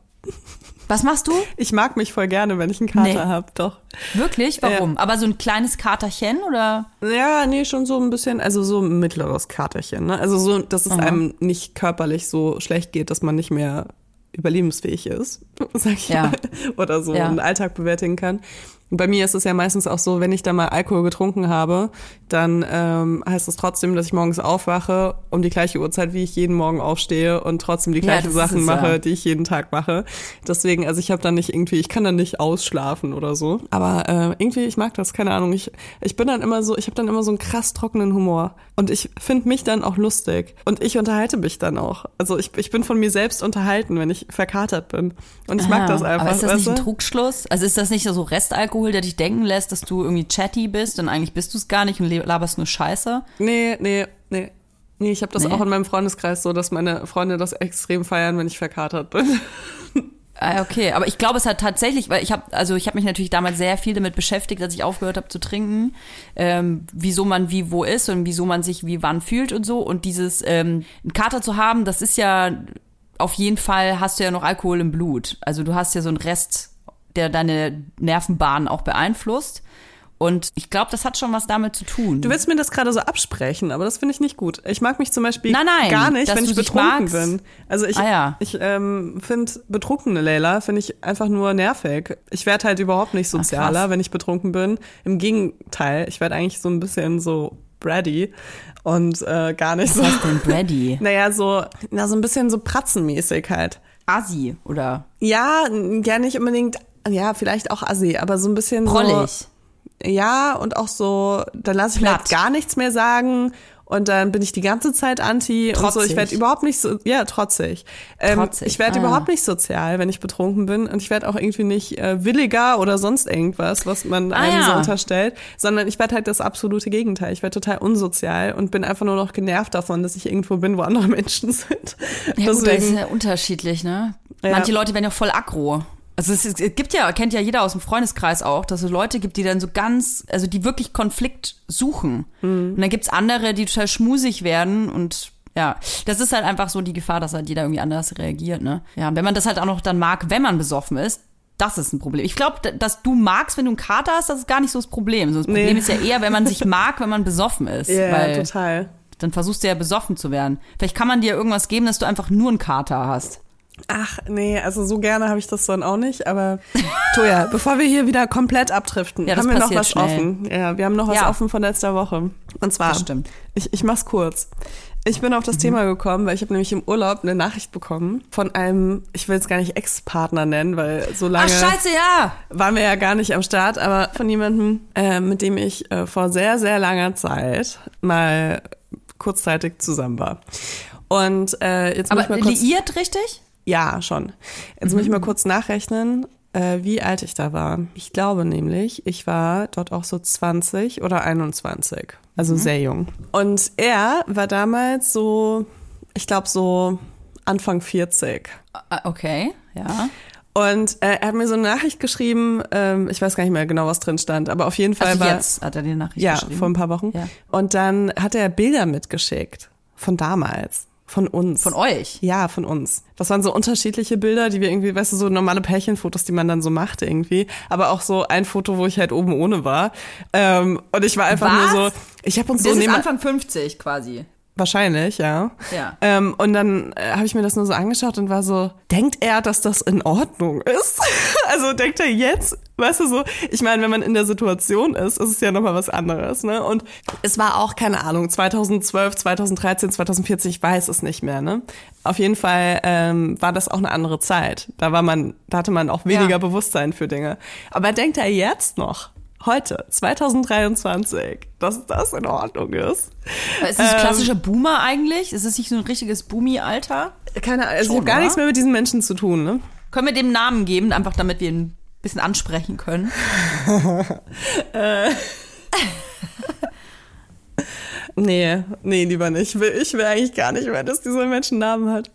Was machst du? Ich mag mich voll gerne, wenn ich einen Kater Nee. habe, doch. Wirklich? Warum? Aber so ein kleines Katerchen oder? Ja, nee, schon so ein bisschen, also so ein mittleres Katerchen. Ne? Also so, dass es einem nicht körperlich so schlecht geht, dass man nicht mehr überlebensfähig ist, [laughs] sag ich Ja. mal, oder so Ja. einen Alltag bewältigen kann. Und bei mir ist es ja meistens auch so, wenn ich da mal Alkohol getrunken habe, dann ähm, heißt es trotzdem, dass ich morgens aufwache um die gleiche Uhrzeit, wie ich jeden Morgen aufstehe und trotzdem die Ja, gleichen das ist Sachen es, mache, ja. die ich jeden Tag mache. Deswegen, also ich habe dann nicht irgendwie, ich kann dann nicht ausschlafen oder so. Aber äh, irgendwie, ich mag das, keine Ahnung. Ich, ich bin dann immer so, ich habe dann immer so einen krass trockenen Humor. Und ich finde mich dann auch lustig. Und ich unterhalte mich dann auch. Also ich, ich bin von mir selbst unterhalten, wenn ich verkatert bin. Und ich mag Ah, das einfach. Aber ist das nicht ein weißt du? Trugschluss? Also ist das nicht so Restalkohol, der dich denken lässt, dass du irgendwie chatty bist und eigentlich bist du es gar nicht und laberst nur Scheiße? Nee, nee, nee. Nee, ich habe das Nee? auch in meinem Freundeskreis so, dass meine Freunde das extrem feiern, wenn ich verkatert bin. [laughs] Ah, okay, aber ich glaube, es hat tatsächlich, weil ich habe, also ich habe mich natürlich damals sehr viel damit beschäftigt, als ich aufgehört habe zu trinken, ähm, wieso man wie wo ist und wieso man sich wie wann fühlt und so. Und dieses ähm, einen Kater zu haben, das ist ja auf jeden Fall hast du ja noch Alkohol im Blut. Also du hast ja so einen Rest, der deine Nervenbahnen auch beeinflusst. Und ich glaube, das hat schon was damit zu tun. Du willst mir das gerade so absprechen, aber das finde ich nicht gut. Ich mag mich zum Beispiel Nein, nein, gar nicht, wenn ich betrunken bin. Also ich, Ah, ja. ich ähm, finde betrunkene Leila finde ich einfach nur nervig. Ich werde halt überhaupt nicht sozialer, krass. wenn ich betrunken bin. Im Gegenteil, ich werde eigentlich so ein bisschen so bratty und äh, gar nicht so. was denn Brady? [laughs] Naja, so, na, so ein bisschen so pratzenmäßig halt. Assi oder Ja, ja, nicht unbedingt, ja, vielleicht auch assi, aber so ein bisschen so. prollig. Ja, und auch so, dann lasse ich mir halt gar nichts mehr sagen und dann bin ich die ganze Zeit anti und so. Trotzig. Ich werde überhaupt nicht so, ja, trotzig. Ähm, Trotzig, ich werde ah. überhaupt nicht sozial, wenn ich betrunken bin und ich werde auch irgendwie nicht äh, williger oder sonst irgendwas, was man Ah, einem ja. so unterstellt, sondern ich werde halt das absolute Gegenteil. Ich werde total unsozial und bin einfach nur noch genervt davon, dass ich irgendwo bin, wo andere [laughs] Menschen sind. Ja, gut, das ist Deswegen, ja unterschiedlich, ne? Ja. Manche Leute werden ja voll aggro. Also es, es gibt ja, kennt ja jeder aus dem Freundeskreis auch, dass es Leute gibt, die dann so ganz, also die wirklich Konflikt suchen. Mhm. Und dann gibt's andere, die total schmusig werden und ja, das ist halt einfach so die Gefahr, dass halt jeder irgendwie anders reagiert, ne? Ja, und wenn man das halt auch noch dann mag, wenn man besoffen ist, das ist ein Problem. Ich glaube, dass du magst, wenn du einen Kater hast, das ist gar nicht so das Problem. So, das Nee. Problem ist ja eher, wenn man sich [laughs] mag, wenn man besoffen ist. ja, weil total. dann versuchst du ja besoffen zu werden. Vielleicht kann man dir irgendwas geben, dass du einfach nur einen Kater hast. Ach, nee, also so gerne habe ich das dann auch nicht, aber [laughs] Toja, bevor wir hier wieder komplett abdriften, Ja, haben wir noch was schnell. offen. Ja, wir haben noch was Ja. offen von letzter Woche. Und zwar, Das stimmt. ich, ich mach's kurz. Ich bin Mhm. auf das Thema gekommen, weil ich habe nämlich im Urlaub eine Nachricht bekommen von einem, ich will es gar nicht Ex-Partner nennen, weil so lange Ach, scheiße, ja! waren wir ja gar nicht am Start, aber von jemandem, äh, mit dem ich äh, vor sehr, sehr langer Zeit mal kurzzeitig zusammen war. Und äh, jetzt Aber ich mal kurz, liiert, richtig? Ja, schon. Jetzt muss ich mal kurz nachrechnen, äh, wie alt ich da war. Ich glaube nämlich, ich war dort auch so 20 oder 21. Also sehr jung. Und er war damals so, ich glaube so Anfang 40. Ah, Okay, ja. Und äh, er hat mir so eine Nachricht geschrieben, ähm, ich weiß gar nicht mehr genau, was drin stand, aber auf jeden Fall Also war jetzt hat er die Nachricht ja geschrieben. vor ein paar Wochen. Ja. Und dann hat er Bilder mitgeschickt von damals. Von uns. Von euch? Ja, von uns. Das waren so unterschiedliche Bilder, die wir irgendwie, weißt du, so normale Pärchenfotos, die man dann so macht irgendwie. Aber auch so ein Foto, wo ich halt oben ohne war. Ähm, und ich war einfach Was? nur so, ich habe uns Das so ist neben, Anfang 50 quasi. Wahrscheinlich, ja. Ja. Ähm, und dann äh, habe ich mir das nur so angeschaut und war so, denkt er, dass das in Ordnung ist? [laughs] also denkt er jetzt, weißt du so, ich meine, wenn man in der Situation ist, ist es ja nochmal was anderes, ne? Und es war auch, keine Ahnung, 2012, 2013, 2014, ich weiß es nicht mehr, ne? Auf jeden Fall ähm, war das auch eine andere Zeit. Da war man, da hatte man auch weniger Ja. Bewusstsein für Dinge. Aber denkt er jetzt noch, heute, 2023, dass das in Ordnung ist? Ist das Ähm, klassischer Boomer eigentlich? Ist es nicht so ein richtiges Boomy-Alter? Keine Ahnung, Schon, habe gar nichts mehr mit diesen Menschen zu tun, ne? Können wir dem Namen geben, einfach damit wir ihn ein bisschen ansprechen können? [laughs] [laughs] Nee, nee, lieber nicht. Ich will, ich will eigentlich gar nicht mehr, dass dieser Mensch einen Namen hat.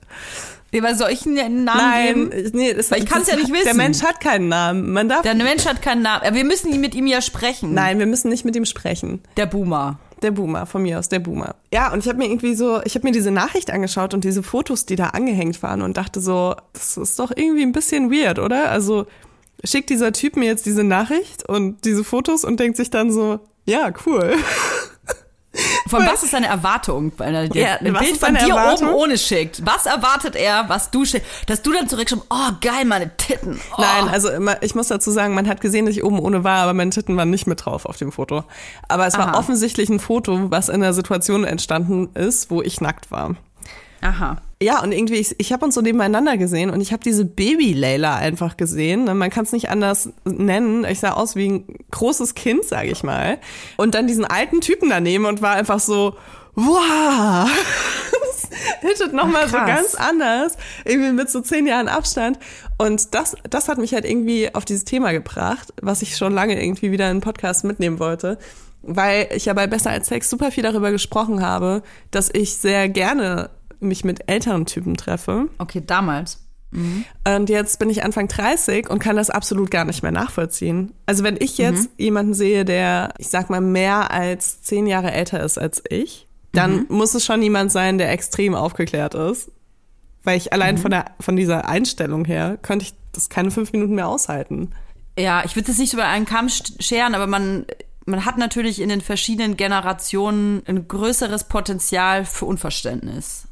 Weil soll ich einen Namen Nein, geben? ich- nee, das, Weil ich kann's das- ja nicht Der wissen. Mensch hat keinen Namen. Man darf. Der Mensch hat keinen Namen. Aber wir müssen mit ihm ja sprechen. Nein, wir müssen nicht mit ihm sprechen. Der Boomer. Der Boomer, von mir aus, der Boomer. Ja, und ich habe mir irgendwie so, ich habe mir diese Nachricht angeschaut und diese Fotos, die da angehängt waren und dachte so, das ist doch irgendwie ein bisschen weird, oder? Also schickt dieser Typ mir jetzt diese Nachricht und diese Fotos und denkt sich dann so, ja, cool. [laughs] Von was ist seine Erwartung, wenn er dir Ja, ein Bild von dir Erwartung? oben ohne schickt? Was erwartet er, was du schickst? Dass du dann zurückschreibst, oh geil, meine Titten. Oh. Nein, also ich muss dazu sagen, man hat gesehen, dass ich oben ohne war, aber meine Titten waren nicht mit drauf auf dem Foto. Aber es war Aha. offensichtlich ein Foto, was in einer Situation entstanden ist, wo ich nackt war. Aha. Ja, und irgendwie, ich, ich habe uns so nebeneinander gesehen und ich habe diese Baby-Layla einfach gesehen. Ne, Man kann es nicht anders nennen. Ich sah aus wie ein großes Kind, sage ich mal. Und dann diesen alten Typen daneben und war einfach so, wow, [laughs] das hittet nochmal so ganz anders, irgendwie mit so zehn Jahren Abstand. Und das, das hat mich halt irgendwie auf dieses Thema gebracht, was ich schon lange irgendwie wieder in einen Podcast mitnehmen wollte. Weil ich ja bei Besser als Sex super viel darüber gesprochen habe, dass ich sehr gerne mich mit älteren Typen treffe. Okay, damals. Und jetzt bin ich Anfang 30 und kann das absolut gar nicht mehr nachvollziehen. Also wenn ich jetzt jemanden sehe, der, ich sag mal, mehr als zehn Jahre älter ist als ich, dann muss es schon jemand sein, der extrem aufgeklärt ist. Weil ich allein von, der, von dieser Einstellung her könnte ich das keine fünf Minuten mehr aushalten. Ja, ich würde es nicht über einen Kamm sch- scheren, aber man, man hat natürlich in den verschiedenen Generationen ein größeres Potenzial für Unverständnis.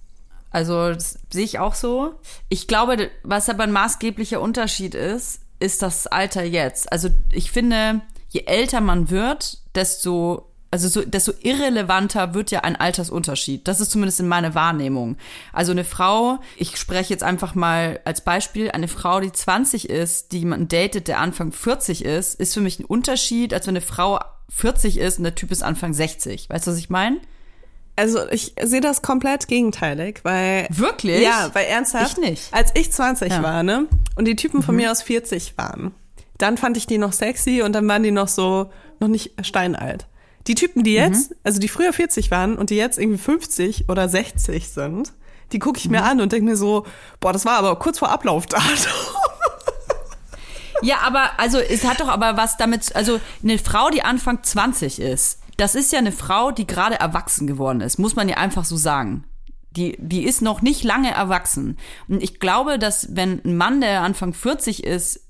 Also das sehe ich auch so. Ich glaube, was aber ein maßgeblicher Unterschied ist, ist das Alter jetzt. Also ich finde, je älter man wird, desto also so, desto irrelevanter wird ja ein Altersunterschied. Das ist zumindest in meiner Wahrnehmung. Also eine Frau, ich spreche jetzt einfach mal als Beispiel, eine Frau, die 20 ist, die jemanden datet, der Anfang 40 ist, ist für mich ein Unterschied, als wenn eine Frau 40 ist und der Typ ist Anfang 60. Weißt du, was ich meine? Also ich sehe das komplett gegenteilig, weil Wirklich? Ja, weil ernsthaft, Ich nicht. als ich 20 Ja. Mhm. war, ne, und die Typen von mir aus 40 waren, dann fand ich die noch sexy und dann waren die noch so, noch nicht steinalt. Die Typen, die jetzt, Mhm. also die früher 40 waren und die jetzt irgendwie 50 oder 60 sind, die gucke ich mir Mhm. an und denke mir so, boah, das war aber kurz vor Ablaufdatum. Ja, aber also es hat doch aber was damit, also eine Frau, die Anfang 20 ist, das ist ja eine Frau, die gerade erwachsen geworden ist, muss man ja einfach so sagen. Die, die ist noch nicht lange erwachsen. Und ich glaube, dass wenn ein Mann, der Anfang 40 ist,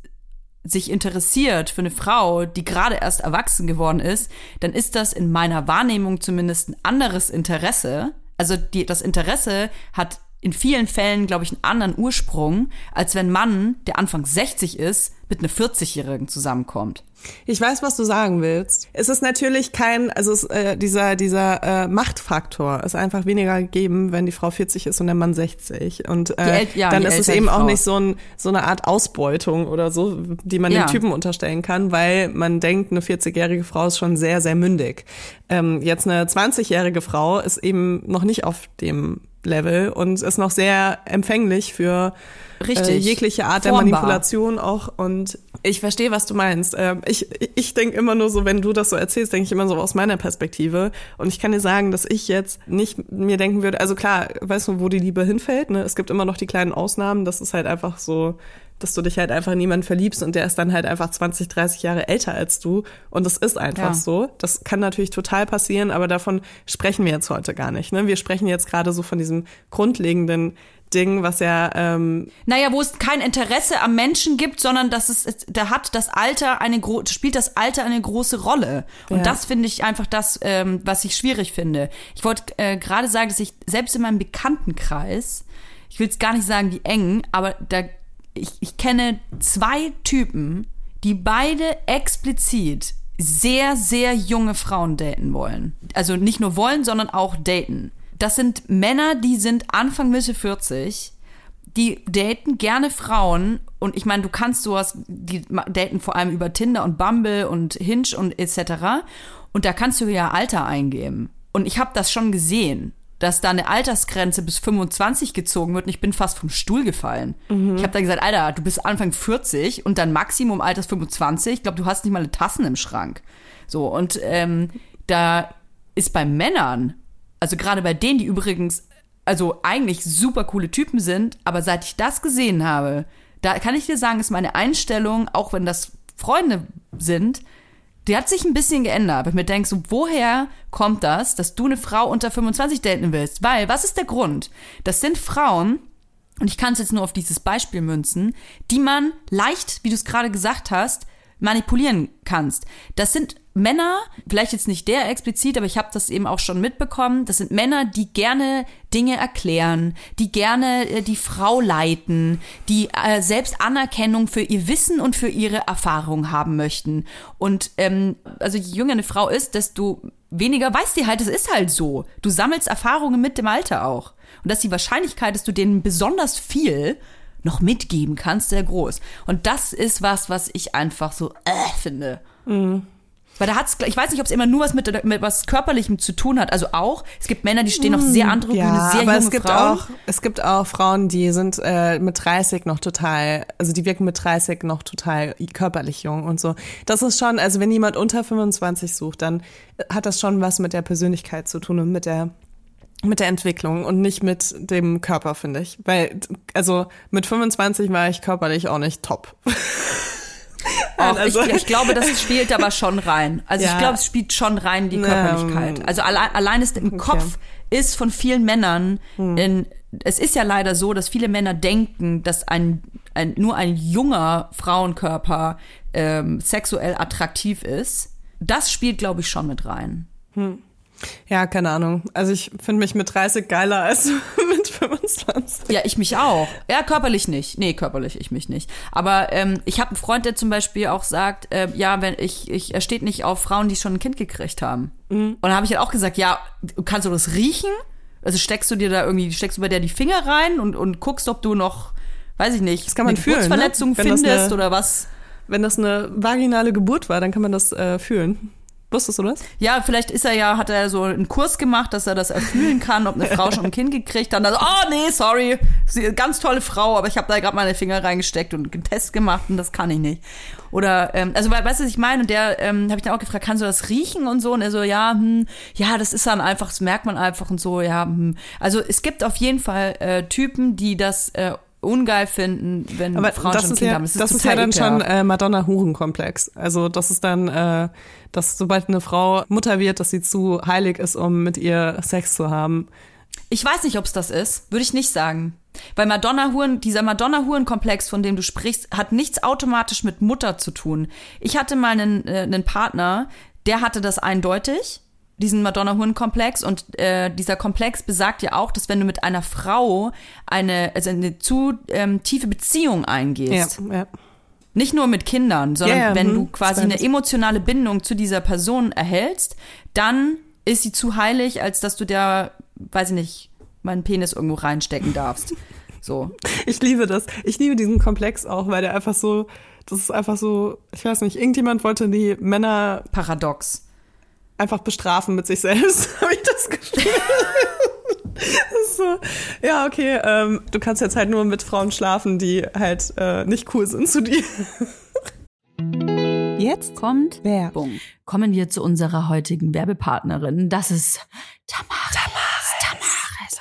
sich interessiert für eine Frau, die gerade erst erwachsen geworden ist, dann ist das in meiner Wahrnehmung zumindest ein anderes Interesse. Also die, das Interesse hat in vielen Fällen, glaube ich, einen anderen Ursprung, als wenn ein Mann, der Anfang 60 ist, mit einer 40-Jährigen zusammenkommt. Ich weiß, was du sagen willst. Es ist natürlich kein, also es, äh, dieser dieser äh, Machtfaktor ist einfach weniger gegeben, wenn die Frau 40 ist und der Mann 60. Und äh, ja, dann ist es eben auch nicht so, ein, so eine Art Ausbeutung oder so, die man Ja. dem Typen unterstellen kann, weil man denkt, eine 40-jährige Frau ist schon sehr, sehr mündig. Ähm, jetzt eine 20-jährige Frau ist eben noch nicht auf dem Level und ist noch sehr empfänglich für äh, jegliche Art der Formbar. Manipulation auch. Und ich verstehe, was du meinst. Ähm, ich ich denke immer nur so, wenn du das so erzählst, denke ich immer so aus meiner Perspektive. Und ich kann dir sagen, dass ich jetzt nicht mir denken würde, also klar, weißt du, wo die Liebe hinfällt. Ne? Es gibt immer noch die kleinen Ausnahmen. Das ist halt einfach so dass du dich halt einfach in jemanden verliebst und der ist dann halt einfach 20, 30 Jahre älter als du. Und das ist einfach Ja. so. Das kann natürlich total passieren, aber davon sprechen wir jetzt heute gar nicht. Ne? Wir sprechen jetzt gerade so von diesem grundlegenden Ding, was ja ähm, Naja, wo es kein Interesse am Menschen gibt, sondern dass es, da hat das Alter eine gro spielt das Alter eine große Rolle. Und Ja. das finde ich einfach das, ähm, was ich schwierig finde. Ich wollte äh, gerade sagen, dass ich selbst in meinem Bekanntenkreis, ich will es gar nicht sagen, wie eng, aber da ich, ich kenne zwei Typen, die beide explizit sehr, sehr junge Frauen daten wollen. Also nicht nur wollen, sondern auch daten. Das sind Männer, die sind Anfang Mitte 40, die daten gerne Frauen und ich meine, du kannst sowas, die daten vor allem über Tinder und Bumble und Hinge und etc. Und da kannst du ja Alter eingeben. Und ich habe das schon gesehen, dass da eine Altersgrenze bis 25 gezogen wird und ich bin fast vom Stuhl gefallen. Ich habe da gesagt, Alter, du bist Anfang 40 und dein Maximum Alter ist 25. Ich glaube, du hast nicht mal eine Tassen im Schrank. So, und ähm, da ist bei Männern, also gerade bei denen, die übrigens, also eigentlich super coole Typen sind, aber seit ich das gesehen habe, da kann ich dir sagen, ist meine Einstellung, auch wenn das Freunde sind, die hat sich ein bisschen geändert. Weil ich mir denke, so, woher kommt das, dass du eine Frau unter 25 daten willst? Weil, was ist der Grund? Das sind Frauen, und ich kann es jetzt nur auf dieses Beispiel münzen, die man leicht, wie du es gerade gesagt hast, manipulieren kannst. Das sind Männer, vielleicht jetzt nicht der explizit, aber ich habe das eben auch schon mitbekommen. Das sind Männer, die gerne Dinge erklären, die gerne äh, die Frau leiten, die äh, selbst Anerkennung für ihr Wissen und für ihre Erfahrung haben möchten. Und ähm, also je jünger eine Frau ist, desto weniger weiß die halt, es ist halt so. Du sammelst Erfahrungen mit dem Alter auch. Und dass die Wahrscheinlichkeit, dass du denen besonders viel noch mitgeben kannst, sehr groß. Und das ist was, was ich einfach so äh, finde. Weil da hat's, ich weiß nicht, ob es immer nur was mit, mit was Körperlichem zu tun hat. Also auch, es gibt Männer, die stehen auf sehr androgyne, ja, sehr aber junge es gibt Frauen. auch es gibt auch Frauen, die sind äh, mit 30 noch total, also die wirken mit 30 noch total körperlich jung und so. Das ist schon, also wenn jemand unter 25 sucht, dann hat das schon was mit der Persönlichkeit zu tun und mit der mit der Entwicklung und nicht mit dem Körper, finde ich. Weil, also mit 25 war ich körperlich auch nicht top. [laughs] Auch Also- ich, ich glaube, das spielt aber schon rein. Also ich Ja. glaube, es spielt schon rein die Körperlichkeit. Also allein, allein ist im Kopf ist von vielen Männern Hm. in, es ist ja leider so, dass viele Männer denken, dass ein, ein nur ein junger Frauenkörper ähm, sexuell attraktiv ist. Das spielt, glaube ich, schon mit rein. Ja, keine Ahnung. Also ich finde mich mit 30 geiler als [laughs] mit 25. Ja, ich mich auch. Ja, körperlich nicht. Nee, körperlich ich mich nicht. Aber ähm, ich habe einen Freund, der zum Beispiel auch sagt, äh, ja, wenn ich, ich, er steht nicht auf Frauen, die schon ein Kind gekriegt haben. Und dann habe ich halt auch gesagt, ja, kannst du das riechen? Also steckst du dir da irgendwie, steckst du bei der die Finger rein und, und guckst, ob du noch, weiß ich nicht, kann man eine fühlen, ne? Geburtsverletzung das findest oder was. Wenn das eine vaginale Geburt war, dann kann man das äh, fühlen. Wusstest du das? Ja, vielleicht ist er ja, hat er so einen Kurs gemacht, dass er das erfühlen kann, ob eine Frau schon ein Kind gekriegt hat. Und dann oh nee, sorry, ganz tolle Frau, aber ich habe da gerade meine Finger reingesteckt und einen Test gemacht und das kann ich nicht. Oder, ähm, also we- weißt du, was ich meine? Und der ähm, habe ich dann auch gefragt, kannst du das riechen und so? Und er so, ja, hm, ja, das ist dann einfach, das merkt man einfach und so, ja. Hm. Also es gibt auf jeden Fall äh, Typen, die das äh, ungeil finden, wenn Aber Frauen das schon ein ist Kind ja, haben. Das ist, das ist total ja dann schon ekelhaft. äh, Madonna-Huren-Komplex. Also das ist dann, äh, dass sobald eine Frau Mutter wird, dass sie zu heilig ist, um mit ihr Sex zu haben. Ich weiß nicht, ob es das ist. Würde ich nicht sagen. Weil Madonna-Huren, dieser Madonna-Huren-Komplex, von dem du sprichst, hat nichts automatisch mit Mutter zu tun. Ich hatte mal einen, äh, einen Partner, der hatte das eindeutig, diesen Madonna-Huren-Komplex. Und äh, dieser Komplex besagt ja auch, dass wenn du mit einer Frau eine, also eine zu ähm, tiefe Beziehung eingehst, Ja, ja. nicht nur mit Kindern, sondern Ja, wenn hm, du quasi eine emotionale Bindung zu dieser Person erhältst, dann ist sie zu heilig, als dass du da, weiß ich nicht, meinen Penis irgendwo reinstecken darfst. [laughs] So. Ich liebe das. Ich liebe diesen Komplex auch, weil der einfach so, das ist einfach so, ich weiß nicht, irgendjemand wollte die Männer Paradox. Einfach bestrafen mit sich selbst, [laughs] habe ich das Gefühl. so, ja, okay, ähm, du kannst jetzt halt nur mit Frauen schlafen, die halt äh, nicht cool sind zu dir. Jetzt kommt Werbung. Kommen wir zu unserer heutigen Werbepartnerin. Das ist Tamaris. Tamaris.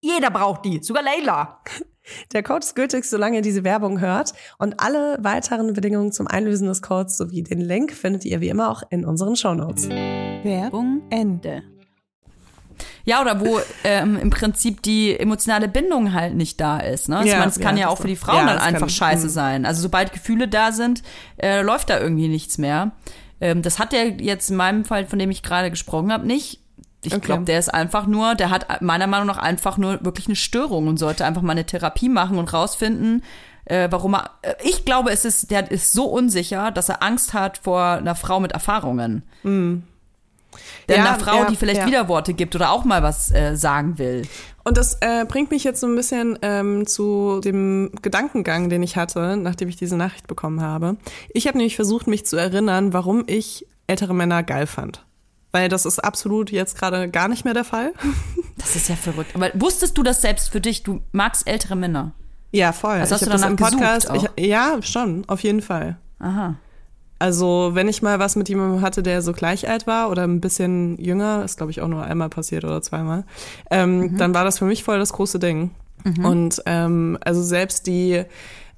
jeder braucht die, sogar Leila. Der Code ist gültig, solange ihr diese Werbung hört. Und alle weiteren Bedingungen zum Einlösen des Codes sowie den Link findet ihr wie immer auch in unseren Shownotes. Werbung Ende. Ja, oder wo ähm, im Prinzip die emotionale Bindung halt nicht da ist. Ne? Also Ja, ich meine, es kann ja, ja, auch für die. Frauen Ja, dann das kann- einfach scheiße mhm. sein. Also sobald Gefühle da sind, äh, läuft da irgendwie nichts mehr. Ähm, das hat der jetzt in meinem Fall, von dem ich gerade gesprochen habe, nicht. Ich Okay. glaube, der ist einfach nur, der hat meiner Meinung nach einfach nur wirklich eine Störung und sollte einfach mal eine Therapie machen und rausfinden, äh, warum er. Äh, ich glaube, es ist, der ist so unsicher, dass er Angst hat vor einer Frau mit Erfahrungen. Denn Ja, einer Frau, ja, die vielleicht ja. Widerworte gibt oder auch mal was äh, sagen will. Und das äh, bringt mich jetzt so ein bisschen ähm, zu dem Gedankengang, den ich hatte, nachdem ich diese Nachricht bekommen habe. Ich habe nämlich versucht, mich zu erinnern, warum ich ältere Männer geil fand. Weil das ist absolut jetzt gerade gar nicht mehr der Fall. [laughs] Das ist ja verrückt. Aber wusstest du das selbst für dich? Du magst ältere Männer. Ja, voll. Also hast ich du hab das im Podcast. Ich, ja, schon, auf jeden Fall. Aha. Also, wenn ich mal was mit jemandem hatte, der so gleich alt war oder ein bisschen jünger, ist glaube ich auch nur einmal passiert oder zweimal, ähm, dann war das für mich voll das große Ding. Und ähm, also selbst die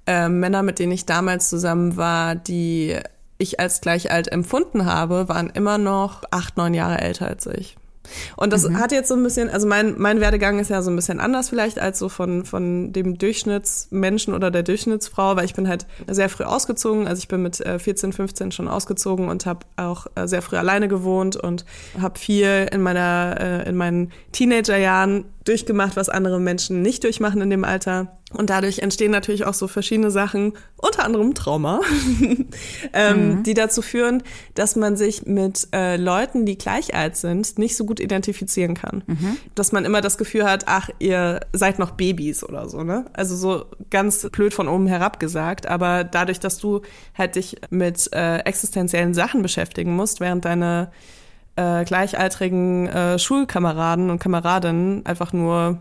äh, Männer, mit denen ich damals zusammen war, die ich als gleich alt empfunden habe, waren immer noch acht, neun Jahre älter als ich. Und das hat jetzt so ein bisschen, also mein, mein Werdegang ist ja so ein bisschen anders vielleicht als so von, von dem Durchschnittsmenschen oder der Durchschnittsfrau, weil ich bin halt sehr früh ausgezogen. Also ich bin mit äh, 14, 15 schon ausgezogen und habe auch äh, sehr früh alleine gewohnt und habe viel in meiner, äh, in meinen Teenagerjahren durchgemacht, was andere Menschen nicht durchmachen in dem Alter. Und dadurch entstehen natürlich auch so verschiedene Sachen, unter anderem Trauma, [laughs] ähm, die dazu führen, dass man sich mit äh, Leuten, die gleich alt sind, nicht so gut identifizieren kann. Dass man immer das Gefühl hat, ach, ihr seid noch Babys oder so, ne? Also so ganz blöd von oben herab gesagt. Aber dadurch, dass du halt dich mit äh, existenziellen Sachen beschäftigen musst, während deine äh, gleichaltrigen äh, Schulkameraden und Kameradinnen einfach nur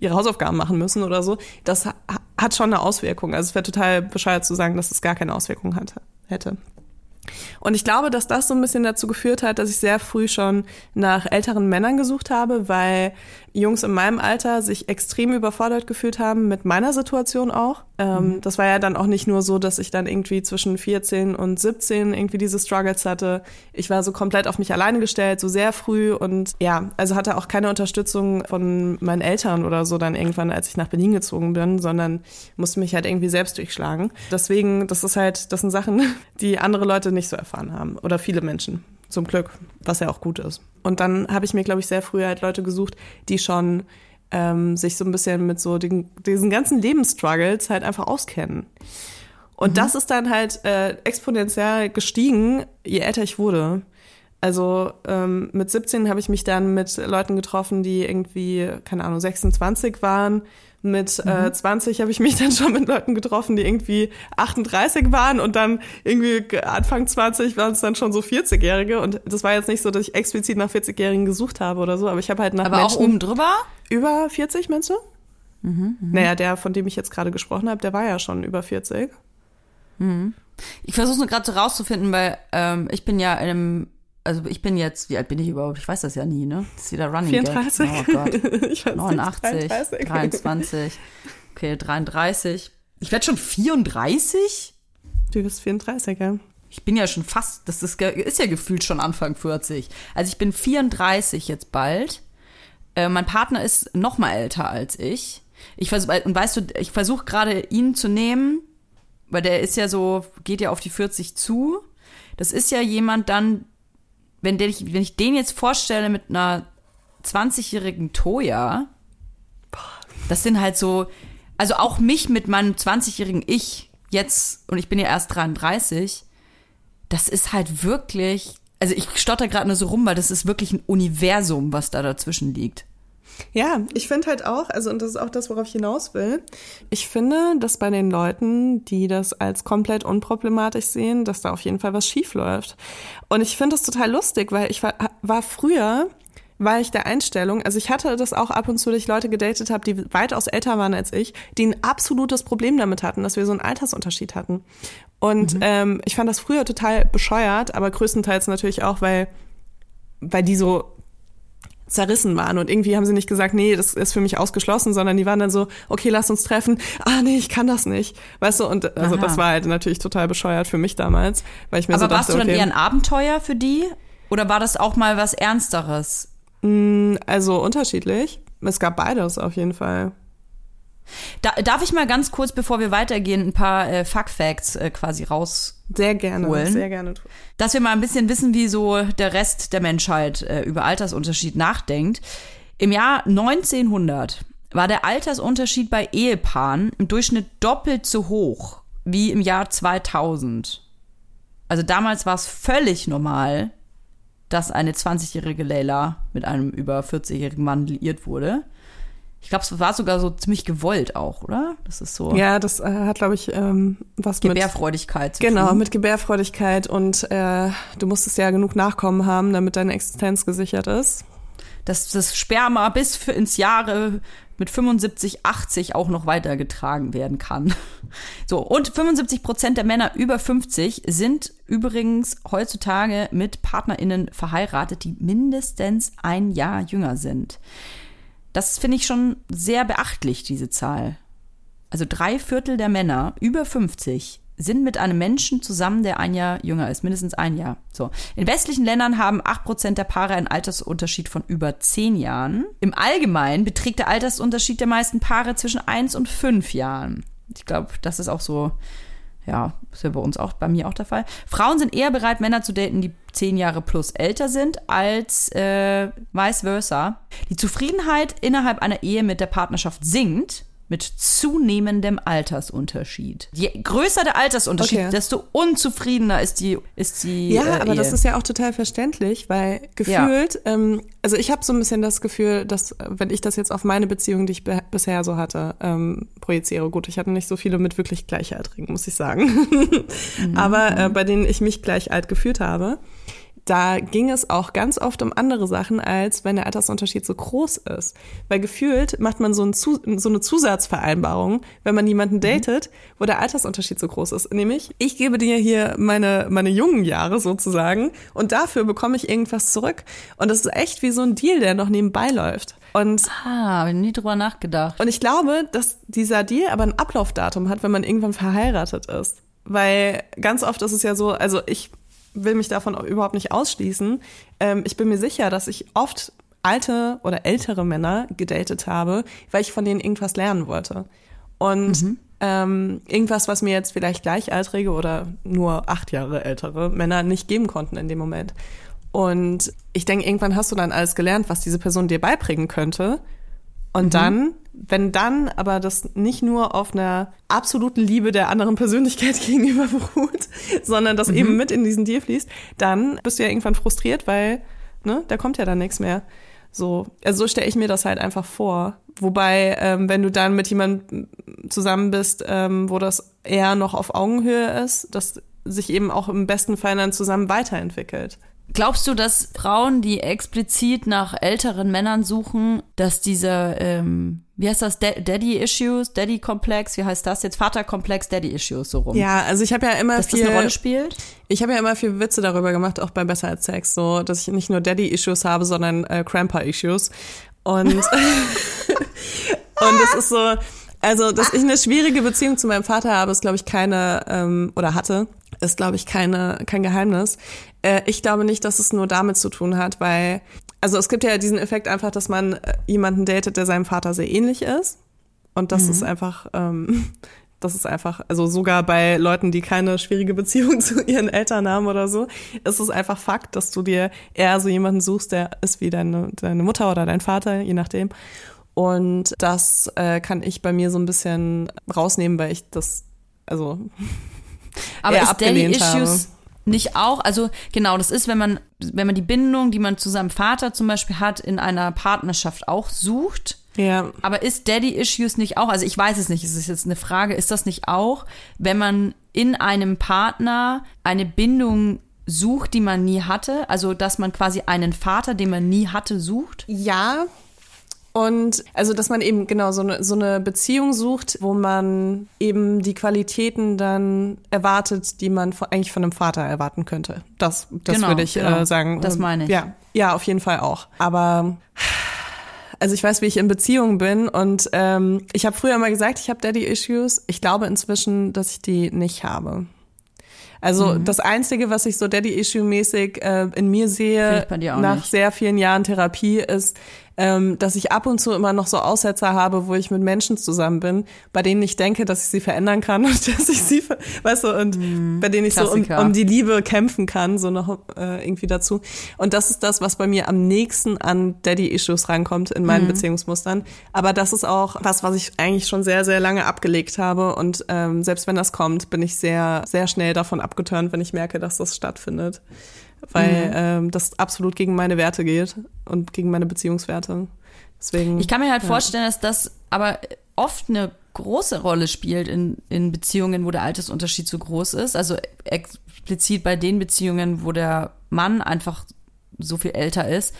ihre Hausaufgaben machen müssen oder so, das ha hat schon eine Auswirkung. Also es wäre total bescheuert zu sagen, dass es gar keine Auswirkung hatte, hätte. Und ich glaube, dass das so ein bisschen dazu geführt hat, dass ich sehr früh schon nach älteren Männern gesucht habe, weil Jungs in meinem Alter sich extrem überfordert gefühlt haben mit meiner Situation auch. Ähm, mhm. Das war ja dann auch nicht nur so, dass ich dann irgendwie zwischen 14 und 17 irgendwie diese Struggles hatte. Ich war so komplett auf mich alleine gestellt, so sehr früh und ja, also hatte auch keine Unterstützung von meinen Eltern oder so dann irgendwann, als ich nach Berlin gezogen bin, sondern musste mich halt irgendwie selbst durchschlagen. Deswegen, das ist halt, das sind Sachen, [laughs] die andere Leute nicht so erfahren haben oder viele Menschen. Zum Glück, was ja auch gut ist. Und dann habe ich mir, glaube ich, sehr früh halt Leute gesucht, die schon ähm, sich so ein bisschen mit so den, diesen ganzen Lebensstruggles halt einfach auskennen. Und mhm. das ist dann halt äh, exponentiell gestiegen, je älter ich wurde. Also ähm, mit 17 habe ich mich dann mit Leuten getroffen, die irgendwie, keine Ahnung, 26 waren, mit äh, mhm. äh, 20 habe ich mich [laughs] dann schon mit Leuten getroffen, die irgendwie 38 waren und dann irgendwie Anfang 20 waren es dann schon so 40-Jährige. Und das war jetzt nicht so, dass ich explizit nach 40-Jährigen gesucht habe oder so, aber ich habe halt nach aber Menschen... auch oben drüber? Über 40, meinst du? Mhm, mh. Naja, der, von dem ich jetzt gerade gesprochen habe, der war ja schon über 40. Mhm. Ich versuche nur gerade so rauszufinden, weil ähm, ich bin ja in einem also ich bin jetzt, wie alt bin ich überhaupt? Ich weiß das ja nie, ne? Das ist wieder Running 34. Gag. Oh Gott. [laughs] ich weiß 89, nicht, 33. 23, okay, 33. Ich werde schon 34? Du bist 34, ja. Ich bin ja schon fast, das ist, ist ja gefühlt schon Anfang 40. Also ich bin 34 jetzt bald. Äh, mein Partner ist noch mal älter als ich. Ich versuch, und weißt du, ich versuche gerade ihn zu nehmen, weil der ist ja so, geht ja auf die 40 zu. Das ist ja jemand dann, wenn, der, wenn ich den jetzt vorstelle mit einer 20-jährigen Toya, das sind halt so, also auch mich mit meinem 20-jährigen Ich jetzt, und ich bin ja erst 33, das ist halt wirklich, also ich stotter gerade nur so rum, weil das ist wirklich ein Universum, was da dazwischen liegt. Ja, ich finde halt auch, also und das ist auch das, worauf ich hinaus will. Ich finde, dass bei den Leuten, die das als komplett unproblematisch sehen, dass da auf jeden Fall was schief läuft. Und ich finde das total lustig, weil ich war, war früher war ich der Einstellung, also ich hatte das auch ab und zu, dass ich Leute gedatet habe, die weitaus älter waren als ich, die ein absolutes Problem damit hatten, dass wir so einen Altersunterschied hatten. Und mhm. ähm, ich fand das früher total bescheuert, aber größtenteils natürlich auch, weil weil die so zerrissen waren und irgendwie haben sie nicht gesagt, nee, das ist für mich ausgeschlossen, sondern die waren dann so, okay, lass uns treffen. Ah, nee, ich kann das nicht. Weißt du, und also Aha. das war halt natürlich total bescheuert für mich damals, weil ich mir Aber so dachte, warst du dann okay, eher ein Abenteuer für die oder war das auch mal was ernsteres? Mm, also unterschiedlich. Es gab beides auf jeden Fall. Da, darf ich mal ganz kurz, bevor wir weitergehen, ein paar äh, Fuck Facts äh, quasi raus sehr gerne, holen. sehr gerne. Dass wir mal ein bisschen wissen, wie so der Rest der Menschheit äh, über Altersunterschied nachdenkt. Im Jahr 1900 war der Altersunterschied bei Ehepaaren im Durchschnitt doppelt so hoch wie im Jahr 2000. Also damals war es völlig normal, dass eine 20-jährige Leila mit einem über 40-jährigen Mann liiert wurde. Ich glaube, es war sogar so ziemlich gewollt auch, oder? Das ist so. Ja, das äh, hat, glaube ich, ähm, was Gebärfreudigkeit mit. Zu genau, tun. mit Gebärfreudigkeit und äh, du musstest ja genug Nachkommen haben, damit deine Existenz gesichert ist. Dass das Sperma bis für ins Jahre mit 75, 80 auch noch weitergetragen werden kann. [laughs] So, und 75 Prozent der Männer über 50 sind übrigens heutzutage mit PartnerInnen verheiratet, die mindestens ein Jahr jünger sind. Das finde ich schon sehr beachtlich, diese Zahl. Also drei Viertel der Männer über 50 sind mit einem Menschen zusammen, der ein Jahr jünger ist, mindestens ein Jahr. So. In westlichen Ländern haben acht Prozent der Paare einen Altersunterschied von über zehn Jahren. Im Allgemeinen beträgt der Altersunterschied der meisten Paare zwischen eins und fünf Jahren. Ich glaube, das ist auch so ja, ist ja bei uns auch, bei mir auch der Fall. Frauen sind eher bereit, Männer zu daten, die zehn Jahre plus älter sind, als äh, vice versa. Die Zufriedenheit innerhalb einer Ehe mit der Partnerschaft sinkt, mit zunehmendem Altersunterschied. Je größer der Altersunterschied, okay. desto unzufriedener ist die ist die Ja, äh, aber Ehe. das ist ja auch total verständlich, weil gefühlt, ja. ähm, also ich habe so ein bisschen das Gefühl, dass wenn ich das jetzt auf meine Beziehung, die ich bisher so hatte, ähm, projiziere, gut, ich hatte nicht so viele mit wirklich Gleichaltrigen, muss ich sagen, [laughs] mhm. aber äh, bei denen ich mich gleich alt gefühlt habe, da ging es auch ganz oft um andere Sachen, als wenn der Altersunterschied so groß ist. Weil gefühlt macht man so, ein Zu so eine Zusatzvereinbarung, wenn man jemanden datet, wo der Altersunterschied so groß ist. Nämlich, ich gebe dir hier meine, meine jungen Jahre sozusagen und dafür bekomme ich irgendwas zurück. Und das ist echt wie so ein Deal, der noch nebenbei läuft. Und Ah, hab ich nie drüber nachgedacht. und ich glaube, dass dieser Deal aber ein Ablaufdatum hat, wenn man irgendwann verheiratet ist. Weil ganz oft ist es ja so, also ich will mich davon überhaupt nicht ausschließen. Ähm, ich bin mir sicher, dass ich oft alte oder ältere Männer gedatet habe, weil ich von denen irgendwas lernen wollte. Und ähm, irgendwas, was mir jetzt vielleicht gleichaltrige oder nur acht Jahre ältere Männer nicht geben konnten in dem Moment. Und ich denke, irgendwann hast du dann alles gelernt, was diese Person dir beibringen könnte. Und dann, wenn dann aber das nicht nur auf einer absoluten Liebe der anderen Persönlichkeit [laughs] gegenüber beruht, sondern das eben mit in diesen Deal fließt, dann bist du ja irgendwann frustriert, weil, ne, da kommt ja dann nichts mehr. So, also so stelle ich mir das halt einfach vor. Wobei, ähm, wenn du dann mit jemandem zusammen bist, ähm, wo das eher noch auf Augenhöhe ist, dass sich eben auch im besten Fall dann zusammen weiterentwickelt. Glaubst du, dass Frauen, die explizit nach älteren Männern suchen, dass diese, ähm, wie heißt das, Da- Daddy-Issues, Daddy-Komplex, wie heißt das jetzt? Vater-Komplex, Daddy-Issues, so rum. Ja, also ich habe ja immer Dass das viel eine Rolle spielt? Ich habe ja immer viel Witze darüber gemacht, auch bei Besser als Sex, so, dass ich nicht nur Daddy-Issues habe, sondern äh, Cramper-Issues. Und, [laughs] und es ist so, also, dass ich eine schwierige Beziehung zu meinem Vater habe, ist, glaube ich, keine, ähm, oder hatte, ist, glaube ich, keine, kein Geheimnis. Äh, ich glaube nicht, dass es nur damit zu tun hat, weil, also es gibt ja diesen Effekt einfach, dass man äh, jemanden datet, der seinem Vater sehr ähnlich ist. Und das ist einfach, ähm, [laughs] das ist einfach, also sogar bei Leuten, die keine schwierige Beziehung [laughs] zu ihren Eltern haben oder so, ist es einfach Fakt, dass du dir eher so jemanden suchst, der ist wie deine, deine Mutter oder dein Vater, je nachdem. Und das äh, kann ich bei mir so ein bisschen rausnehmen, weil ich das, also Aber [laughs] eher ist abgelehnt Daddy-Issues nicht auch, also genau, das ist, wenn man, wenn man die Bindung, die man zu seinem Vater zum Beispiel hat, in einer Partnerschaft auch sucht. ja, Aber ist Daddy-Issues nicht auch, also ich weiß es nicht, es ist jetzt eine Frage, ist das nicht auch, wenn man in einem Partner eine Bindung sucht, die man nie hatte? Also, dass man quasi einen Vater, den man nie hatte, sucht? Ja. Und also, dass man eben genau so eine, so eine Beziehung sucht, wo man eben die Qualitäten dann erwartet, die man von, eigentlich von einem Vater erwarten könnte. Das, das Genau, würde ich genau. äh, sagen. Das meine ich. Ja, ja, auf jeden Fall auch. Aber also ich weiß, wie ich in Beziehungen bin und ähm, ich habe früher mal gesagt, ich habe Daddy-Issues. Ich glaube inzwischen, dass ich die nicht habe. Also Mhm. das Einzige, was ich so Daddy-Issue-mäßig äh, in mir sehe, nach nicht. sehr vielen Jahren Therapie, ist, ähm, dass ich ab und zu immer noch so Aussetzer habe, wo ich mit Menschen zusammen bin, bei denen ich denke, dass ich sie verändern kann [laughs] und dass ich sie, weißt du, und bei denen ich so um. Klassiker. um die Liebe kämpfen kann, so noch äh, irgendwie dazu. Und das ist das, was bei mir am nächsten an Daddy-Issues rankommt in meinen Beziehungsmustern. Aber das ist auch was, was ich eigentlich schon sehr, sehr lange abgelegt habe. Und ähm, selbst wenn das kommt, bin ich sehr, sehr schnell davon abgeturnt, wenn ich merke, dass das stattfindet. Weil Mhm. ähm, das absolut gegen meine Werte geht und gegen meine Beziehungswerte. Deswegen. Ich kann mir halt vorstellen, dass das aber oft eine große Rolle spielt in, in Beziehungen, wo der Altersunterschied so groß ist. Also explizit bei den Beziehungen, wo der Mann einfach so viel älter ist.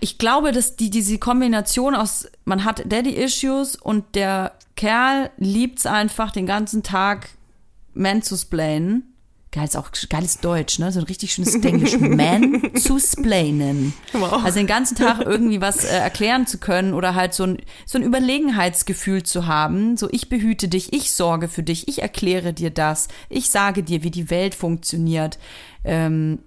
Ich glaube, dass die, diese Kombination aus, man hat Daddy-Issues und der Kerl liebt's einfach den ganzen Tag Man zu splainen. Geil ist auch geiles Deutsch, ne? So ein richtig schönes Englisch. [laughs] Man zu splainen. Wow. Also den ganzen Tag irgendwie was äh, erklären zu können oder halt so ein, so ein Überlegenheitsgefühl zu haben. So, ich behüte dich, ich sorge für dich, ich erkläre dir das, ich sage dir, wie die Welt funktioniert. Ähm,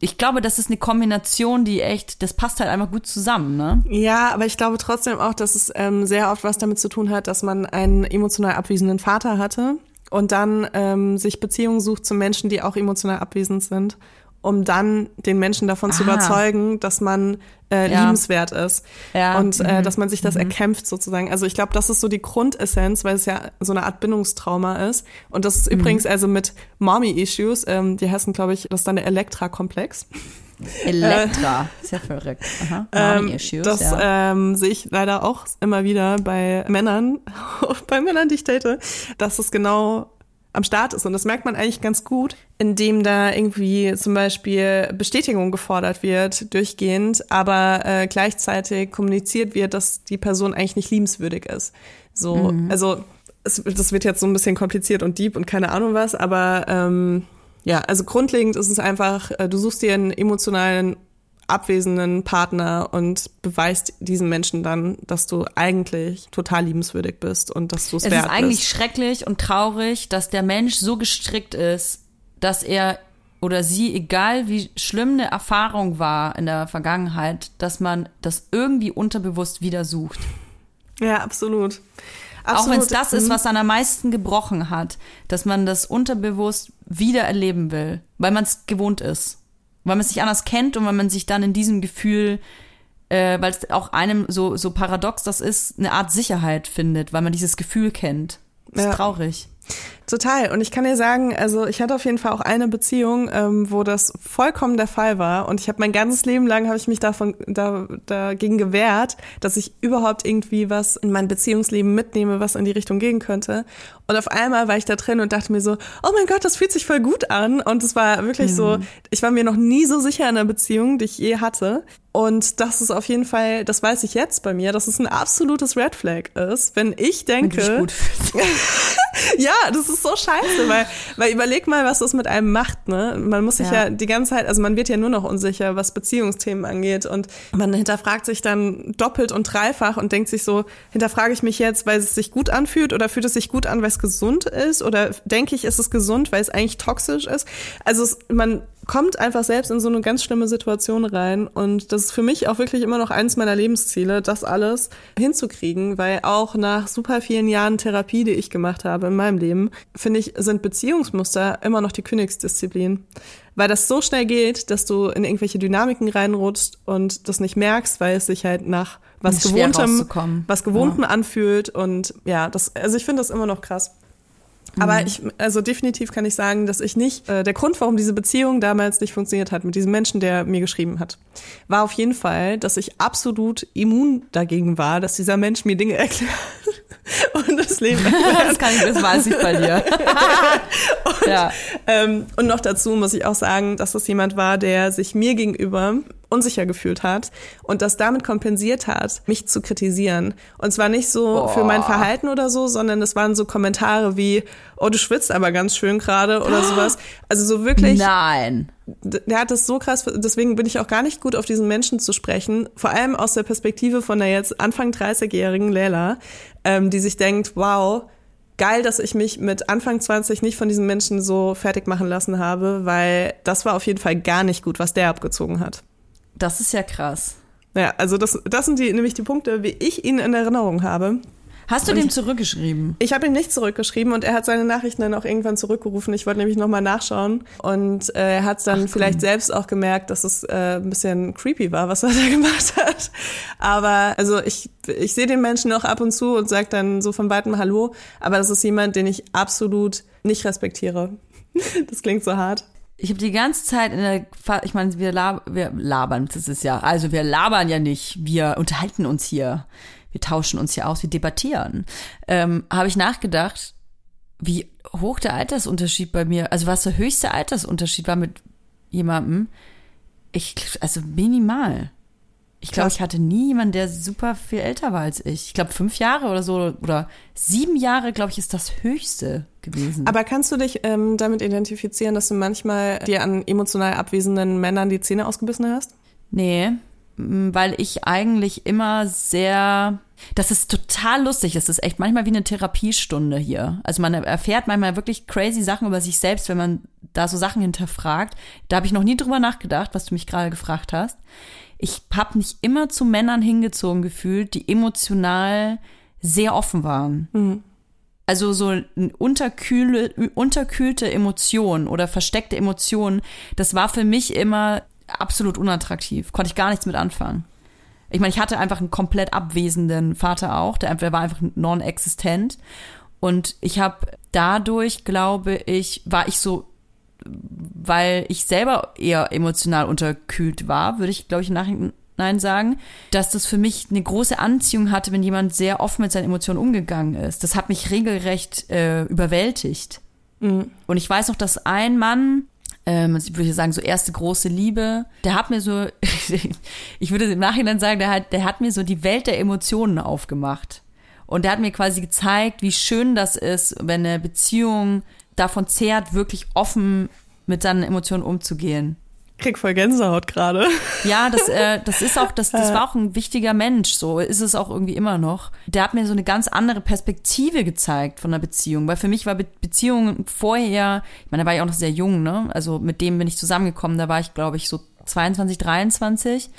ich glaube, das ist eine Kombination, die echt, das passt halt einfach gut zusammen, ne? Ja, aber ich glaube trotzdem auch, dass es ähm, sehr oft was damit zu tun hat, dass man einen emotional abwesenden Vater hatte und dann ähm, sich Beziehungen sucht zu Menschen, die auch emotional abwesend sind, um dann den Menschen davon zu Ah. überzeugen, dass man äh, Ja. liebenswert ist Ja, Mhm. und äh, dass man sich das erkämpft sozusagen. Also ich glaube, das ist so die Grundessenz, weil es ja so eine Art Bindungstrauma ist. Und das ist Mhm. übrigens also mit Mommy-Issues, ähm, die heißen, glaube ich, das ist dann der Elektra-Komplex. Elektra. Ist ja verrückt. Aha. Ähm, Mommy-Issues, das ja. ähm, sehe ich leider auch immer wieder bei Männern, [laughs] bei Männern, die ich date, dass es genau am Start ist. Und das merkt man eigentlich ganz gut, indem da irgendwie zum Beispiel Bestätigung gefordert wird, durchgehend, aber äh, gleichzeitig kommuniziert wird, dass die Person eigentlich nicht liebenswürdig ist. So, mhm. also es, das wird jetzt so ein bisschen kompliziert und deep und keine Ahnung was, aber ähm, ja, also grundlegend ist es einfach, äh, du suchst dir einen emotionalen abwesenden Partner und beweist diesen Menschen dann, dass du eigentlich total liebenswürdig bist und dass du es wert bist. Es ist eigentlich schrecklich und traurig, dass der Mensch so gestrickt ist, dass er oder sie, egal wie schlimm eine Erfahrung war in der Vergangenheit, dass man das irgendwie unterbewusst wieder sucht. Ja, absolut. Absolut. Auch wenn es das ist, mhm. was dann am meisten gebrochen hat, dass man das unterbewusst wieder erleben will, weil man es gewohnt ist weil man es nicht anders kennt und weil man sich dann in diesem Gefühl, äh, weil es auch einem so, so paradox das ist, eine Art Sicherheit findet, weil man dieses Gefühl kennt. Das ist ja. traurig. Total. Und ich kann dir sagen, also ich hatte auf jeden Fall auch eine Beziehung, ähm, wo das vollkommen der Fall war. Und ich habe mein ganzes Leben lang habe ich mich davon da, dagegen gewehrt, dass ich überhaupt irgendwie was in mein Beziehungsleben mitnehme, was in die Richtung gehen könnte. Und auf einmal war ich da drin und dachte mir so, oh mein Gott, das fühlt sich voll gut an. Und es war wirklich mhm. so, ich war mir noch nie so sicher in einer Beziehung, die ich je hatte. Und das ist auf jeden Fall, das weiß ich jetzt bei mir, dass es ein absolutes Red Flag ist, wenn ich denke. Wenn gut [laughs] ja, das ist so scheiße, weil, weil überleg mal, was das mit einem macht, ne? Man muss sich ja. ja die ganze Zeit, also man wird ja nur noch unsicher, was Beziehungsthemen angeht. Und man hinterfragt sich dann doppelt und dreifach und denkt sich so, hinterfrage ich mich jetzt, weil es sich gut anfühlt oder fühlt es sich gut an, weil es gesund ist? Oder denke ich, ist es gesund, weil es eigentlich toxisch ist? Also es, man kommt einfach selbst in so eine ganz schlimme Situation rein. Und das ist für mich auch wirklich immer noch eines meiner Lebensziele, das alles hinzukriegen, weil auch nach super vielen Jahren Therapie, die ich gemacht habe in meinem Leben, finde ich, sind Beziehungsmuster immer noch die Königsdisziplin. Weil das so schnell geht, dass du in irgendwelche Dynamiken reinrutschst und das nicht merkst, weil es sich halt nach was Gewohntem, was Gewohntem ja. anfühlt. Und ja, das, also ich finde das immer noch krass. Aber mhm. ich, also definitiv kann ich sagen, dass ich nicht, äh, der Grund, warum diese Beziehung damals nicht funktioniert hat mit diesem Menschen, der mir geschrieben hat, war auf jeden Fall, dass ich absolut immun dagegen war, dass dieser Mensch mir Dinge [laughs] erklärt und das Leben [laughs] erklärt. das kann ich, das weiß ich bei dir. [laughs] und, ja. ähm, und noch dazu muss ich auch sagen, dass das jemand war, der sich mir gegenüber unsicher gefühlt hat und das damit kompensiert hat, mich zu kritisieren. Und zwar nicht so oh. für mein Verhalten oder so, sondern es waren so Kommentare wie, oh, du schwitzt aber ganz schön gerade oder sowas. Also so wirklich. Nein. Der hat das so krass, deswegen bin ich auch gar nicht gut auf diesen Menschen zu sprechen, vor allem aus der Perspektive von der jetzt Anfang 30-jährigen Lela, ähm, die sich denkt, wow, geil, dass ich mich mit Anfang 20 nicht von diesen Menschen so fertig machen lassen habe, weil das war auf jeden Fall gar nicht gut, was der abgezogen hat. Das ist ja krass. Ja, also das, das sind die, nämlich die Punkte, wie ich ihn in Erinnerung habe. Hast du und dem zurückgeschrieben? Ich habe ihm nicht zurückgeschrieben und er hat seine Nachrichten dann auch irgendwann zurückgerufen. Ich wollte nämlich nochmal nachschauen und äh, er hat dann Ach, vielleicht selbst auch gemerkt, dass es äh, ein bisschen creepy war, was er [laughs] da gemacht hat. Aber also ich, ich sehe den Menschen auch ab und zu und sage dann so von weitem Hallo, aber das ist jemand, den ich absolut nicht respektiere. [laughs] das klingt so hart ich habe die ganze Zeit in der, ich meine, wir, lab, wir labern, das ist ja, also wir labern ja nicht, wir unterhalten uns hier, wir tauschen uns hier aus, wir debattieren. Ähm, habe ich nachgedacht, wie hoch der Altersunterschied bei mir, also was der höchste Altersunterschied war mit jemandem, ich, also minimal. Ich glaube, ich hatte nie jemanden, der super viel älter war als ich. Ich glaube, fünf Jahre oder so oder sieben Jahre, glaube ich, ist das höchste gewesen. Aber kannst du dich ähm, damit identifizieren, dass du manchmal dir an emotional abwesenden Männern die Zähne ausgebissen hast? Nee, weil ich eigentlich immer sehr das ist total lustig. Das ist echt manchmal wie eine Therapiestunde hier. Also man erfährt manchmal wirklich crazy Sachen über sich selbst, wenn man da so Sachen hinterfragt. Da habe ich noch nie drüber nachgedacht, was du mich gerade gefragt hast ich habe mich immer zu Männern hingezogen gefühlt, die emotional sehr offen waren. Mhm. Also so unterkühle, unterkühlte Emotionen oder versteckte Emotionen, das war für mich immer absolut unattraktiv. Konnte ich gar nichts mit anfangen. Ich meine, ich hatte einfach einen komplett abwesenden Vater auch, der, der war einfach non-existent. Und ich habe dadurch, glaube ich, war ich so weil ich selber eher emotional unterkühlt war, würde ich, glaube ich, im Nachhinein sagen, dass das für mich eine große Anziehung hatte, wenn jemand sehr offen mit seinen Emotionen umgegangen ist. Das hat mich regelrecht äh, überwältigt. Und ich weiß noch, dass ein Mann, ähm, ich würde sagen, so erste große Liebe, der hat mir so, [laughs] ich würde im Nachhinein sagen, der hat, der hat mir so die Welt der Emotionen aufgemacht. Und der hat mir quasi gezeigt, wie schön das ist, wenn eine Beziehung davon zehrt, wirklich offen mit seinen Emotionen umzugehen. Krieg voll Gänsehaut gerade. Ja, das, äh, das ist auch, das, das [laughs] war auch ein wichtiger Mensch, so ist es auch irgendwie immer noch. Der hat mir so eine ganz andere Perspektive gezeigt von der Beziehung, weil für mich war Be Beziehung vorher, ich meine, da war ich auch noch sehr jung, ne? Also mit dem bin ich zusammengekommen, da war ich, glaube ich, so 22, 23.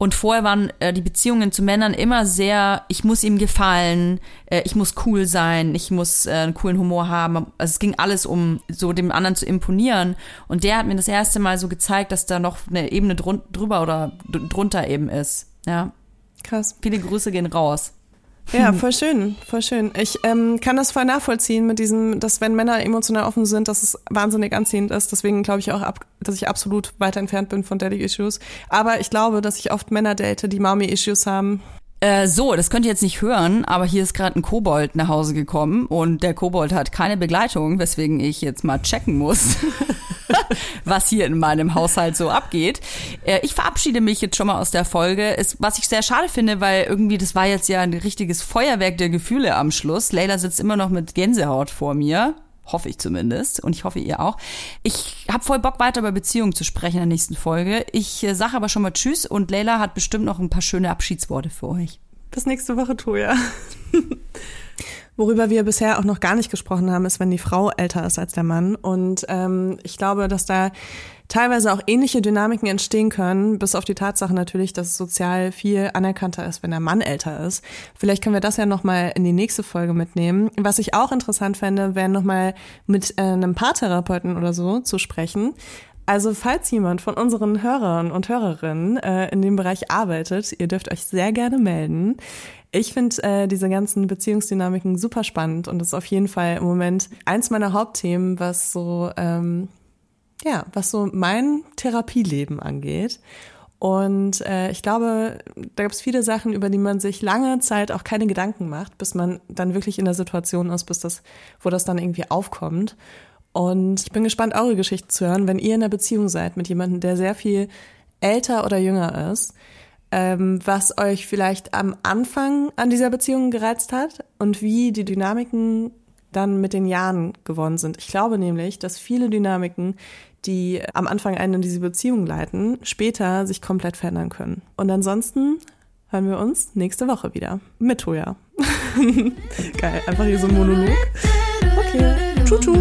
Und vorher waren äh, die Beziehungen zu Männern immer sehr, ich muss ihm gefallen, äh, ich muss cool sein, ich muss äh, einen coolen Humor haben. Also es ging alles um so dem anderen zu imponieren. Und der hat mir das erste Mal so gezeigt, dass da noch eine Ebene drun drüber oder drunter eben ist. Ja. Krass. Viele Grüße gehen raus. Ja, voll schön, voll schön. Ich ähm, kann das voll nachvollziehen mit diesem, dass wenn Männer emotional offen sind, dass es wahnsinnig anziehend ist. Deswegen glaube ich auch, ab, dass ich absolut weit entfernt bin von Daddy-Issues. Aber ich glaube, dass ich oft Männer date, die Mommy-Issues haben. Äh, so, das könnt ihr jetzt nicht hören, aber hier ist gerade ein Kobold nach Hause gekommen und der Kobold hat keine Begleitung, weswegen ich jetzt mal checken muss, [laughs] [laughs] was hier in meinem Haushalt so abgeht. Äh, ich verabschiede mich jetzt schon mal aus der Folge, ist, was ich sehr schade finde, weil irgendwie das war jetzt ja ein richtiges Feuerwerk der Gefühle am Schluss. Leila sitzt immer noch mit Gänsehaut vor mir. Hoffe ich zumindest. Und ich hoffe, ihr auch. Ich habe voll Bock, weiter über Beziehungen zu sprechen in der nächsten Folge. Ich äh, sage aber schon mal Tschüss und Leila hat bestimmt noch ein paar schöne Abschiedsworte für euch. Bis nächste Woche, Toja. [laughs] Worüber wir bisher auch noch gar nicht gesprochen haben, ist, wenn die Frau älter ist als der Mann. Und ähm, ich glaube, dass da teilweise auch ähnliche Dynamiken entstehen können, bis auf die Tatsache natürlich, dass es sozial viel anerkannter ist, wenn der Mann älter ist. Vielleicht können wir das ja nochmal in die nächste Folge mitnehmen. Was ich auch interessant fände, wäre nochmal mit äh, einem Paartherapeuten oder so zu sprechen. Also falls jemand von unseren Hörern und Hörerinnen äh, in dem Bereich arbeitet, ihr dürft euch sehr gerne melden. Ich finde äh, diese ganzen Beziehungsdynamiken super spannend und ist auf jeden Fall im Moment eins meiner Hauptthemen, was so ähm, ja, was so mein Therapieleben angeht. Und äh, ich glaube, da gibt es viele Sachen, über die man sich lange Zeit auch keine Gedanken macht, bis man dann wirklich in der Situation ist, bis das, wo das dann irgendwie aufkommt. Und ich bin gespannt, eure Geschichte zu hören, wenn ihr in einer Beziehung seid mit jemandem, der sehr viel älter oder jünger ist, ähm, was euch vielleicht am Anfang an dieser Beziehung gereizt hat und wie die Dynamiken dann mit den Jahren geworden sind. Ich glaube nämlich, dass viele Dynamiken, die am Anfang einen in diese Beziehung leiten, später sich komplett verändern können. Und ansonsten hören wir uns nächste Woche wieder mit Toja. [laughs] Geil, einfach hier so ein Monolog. Okay, tschu tschu.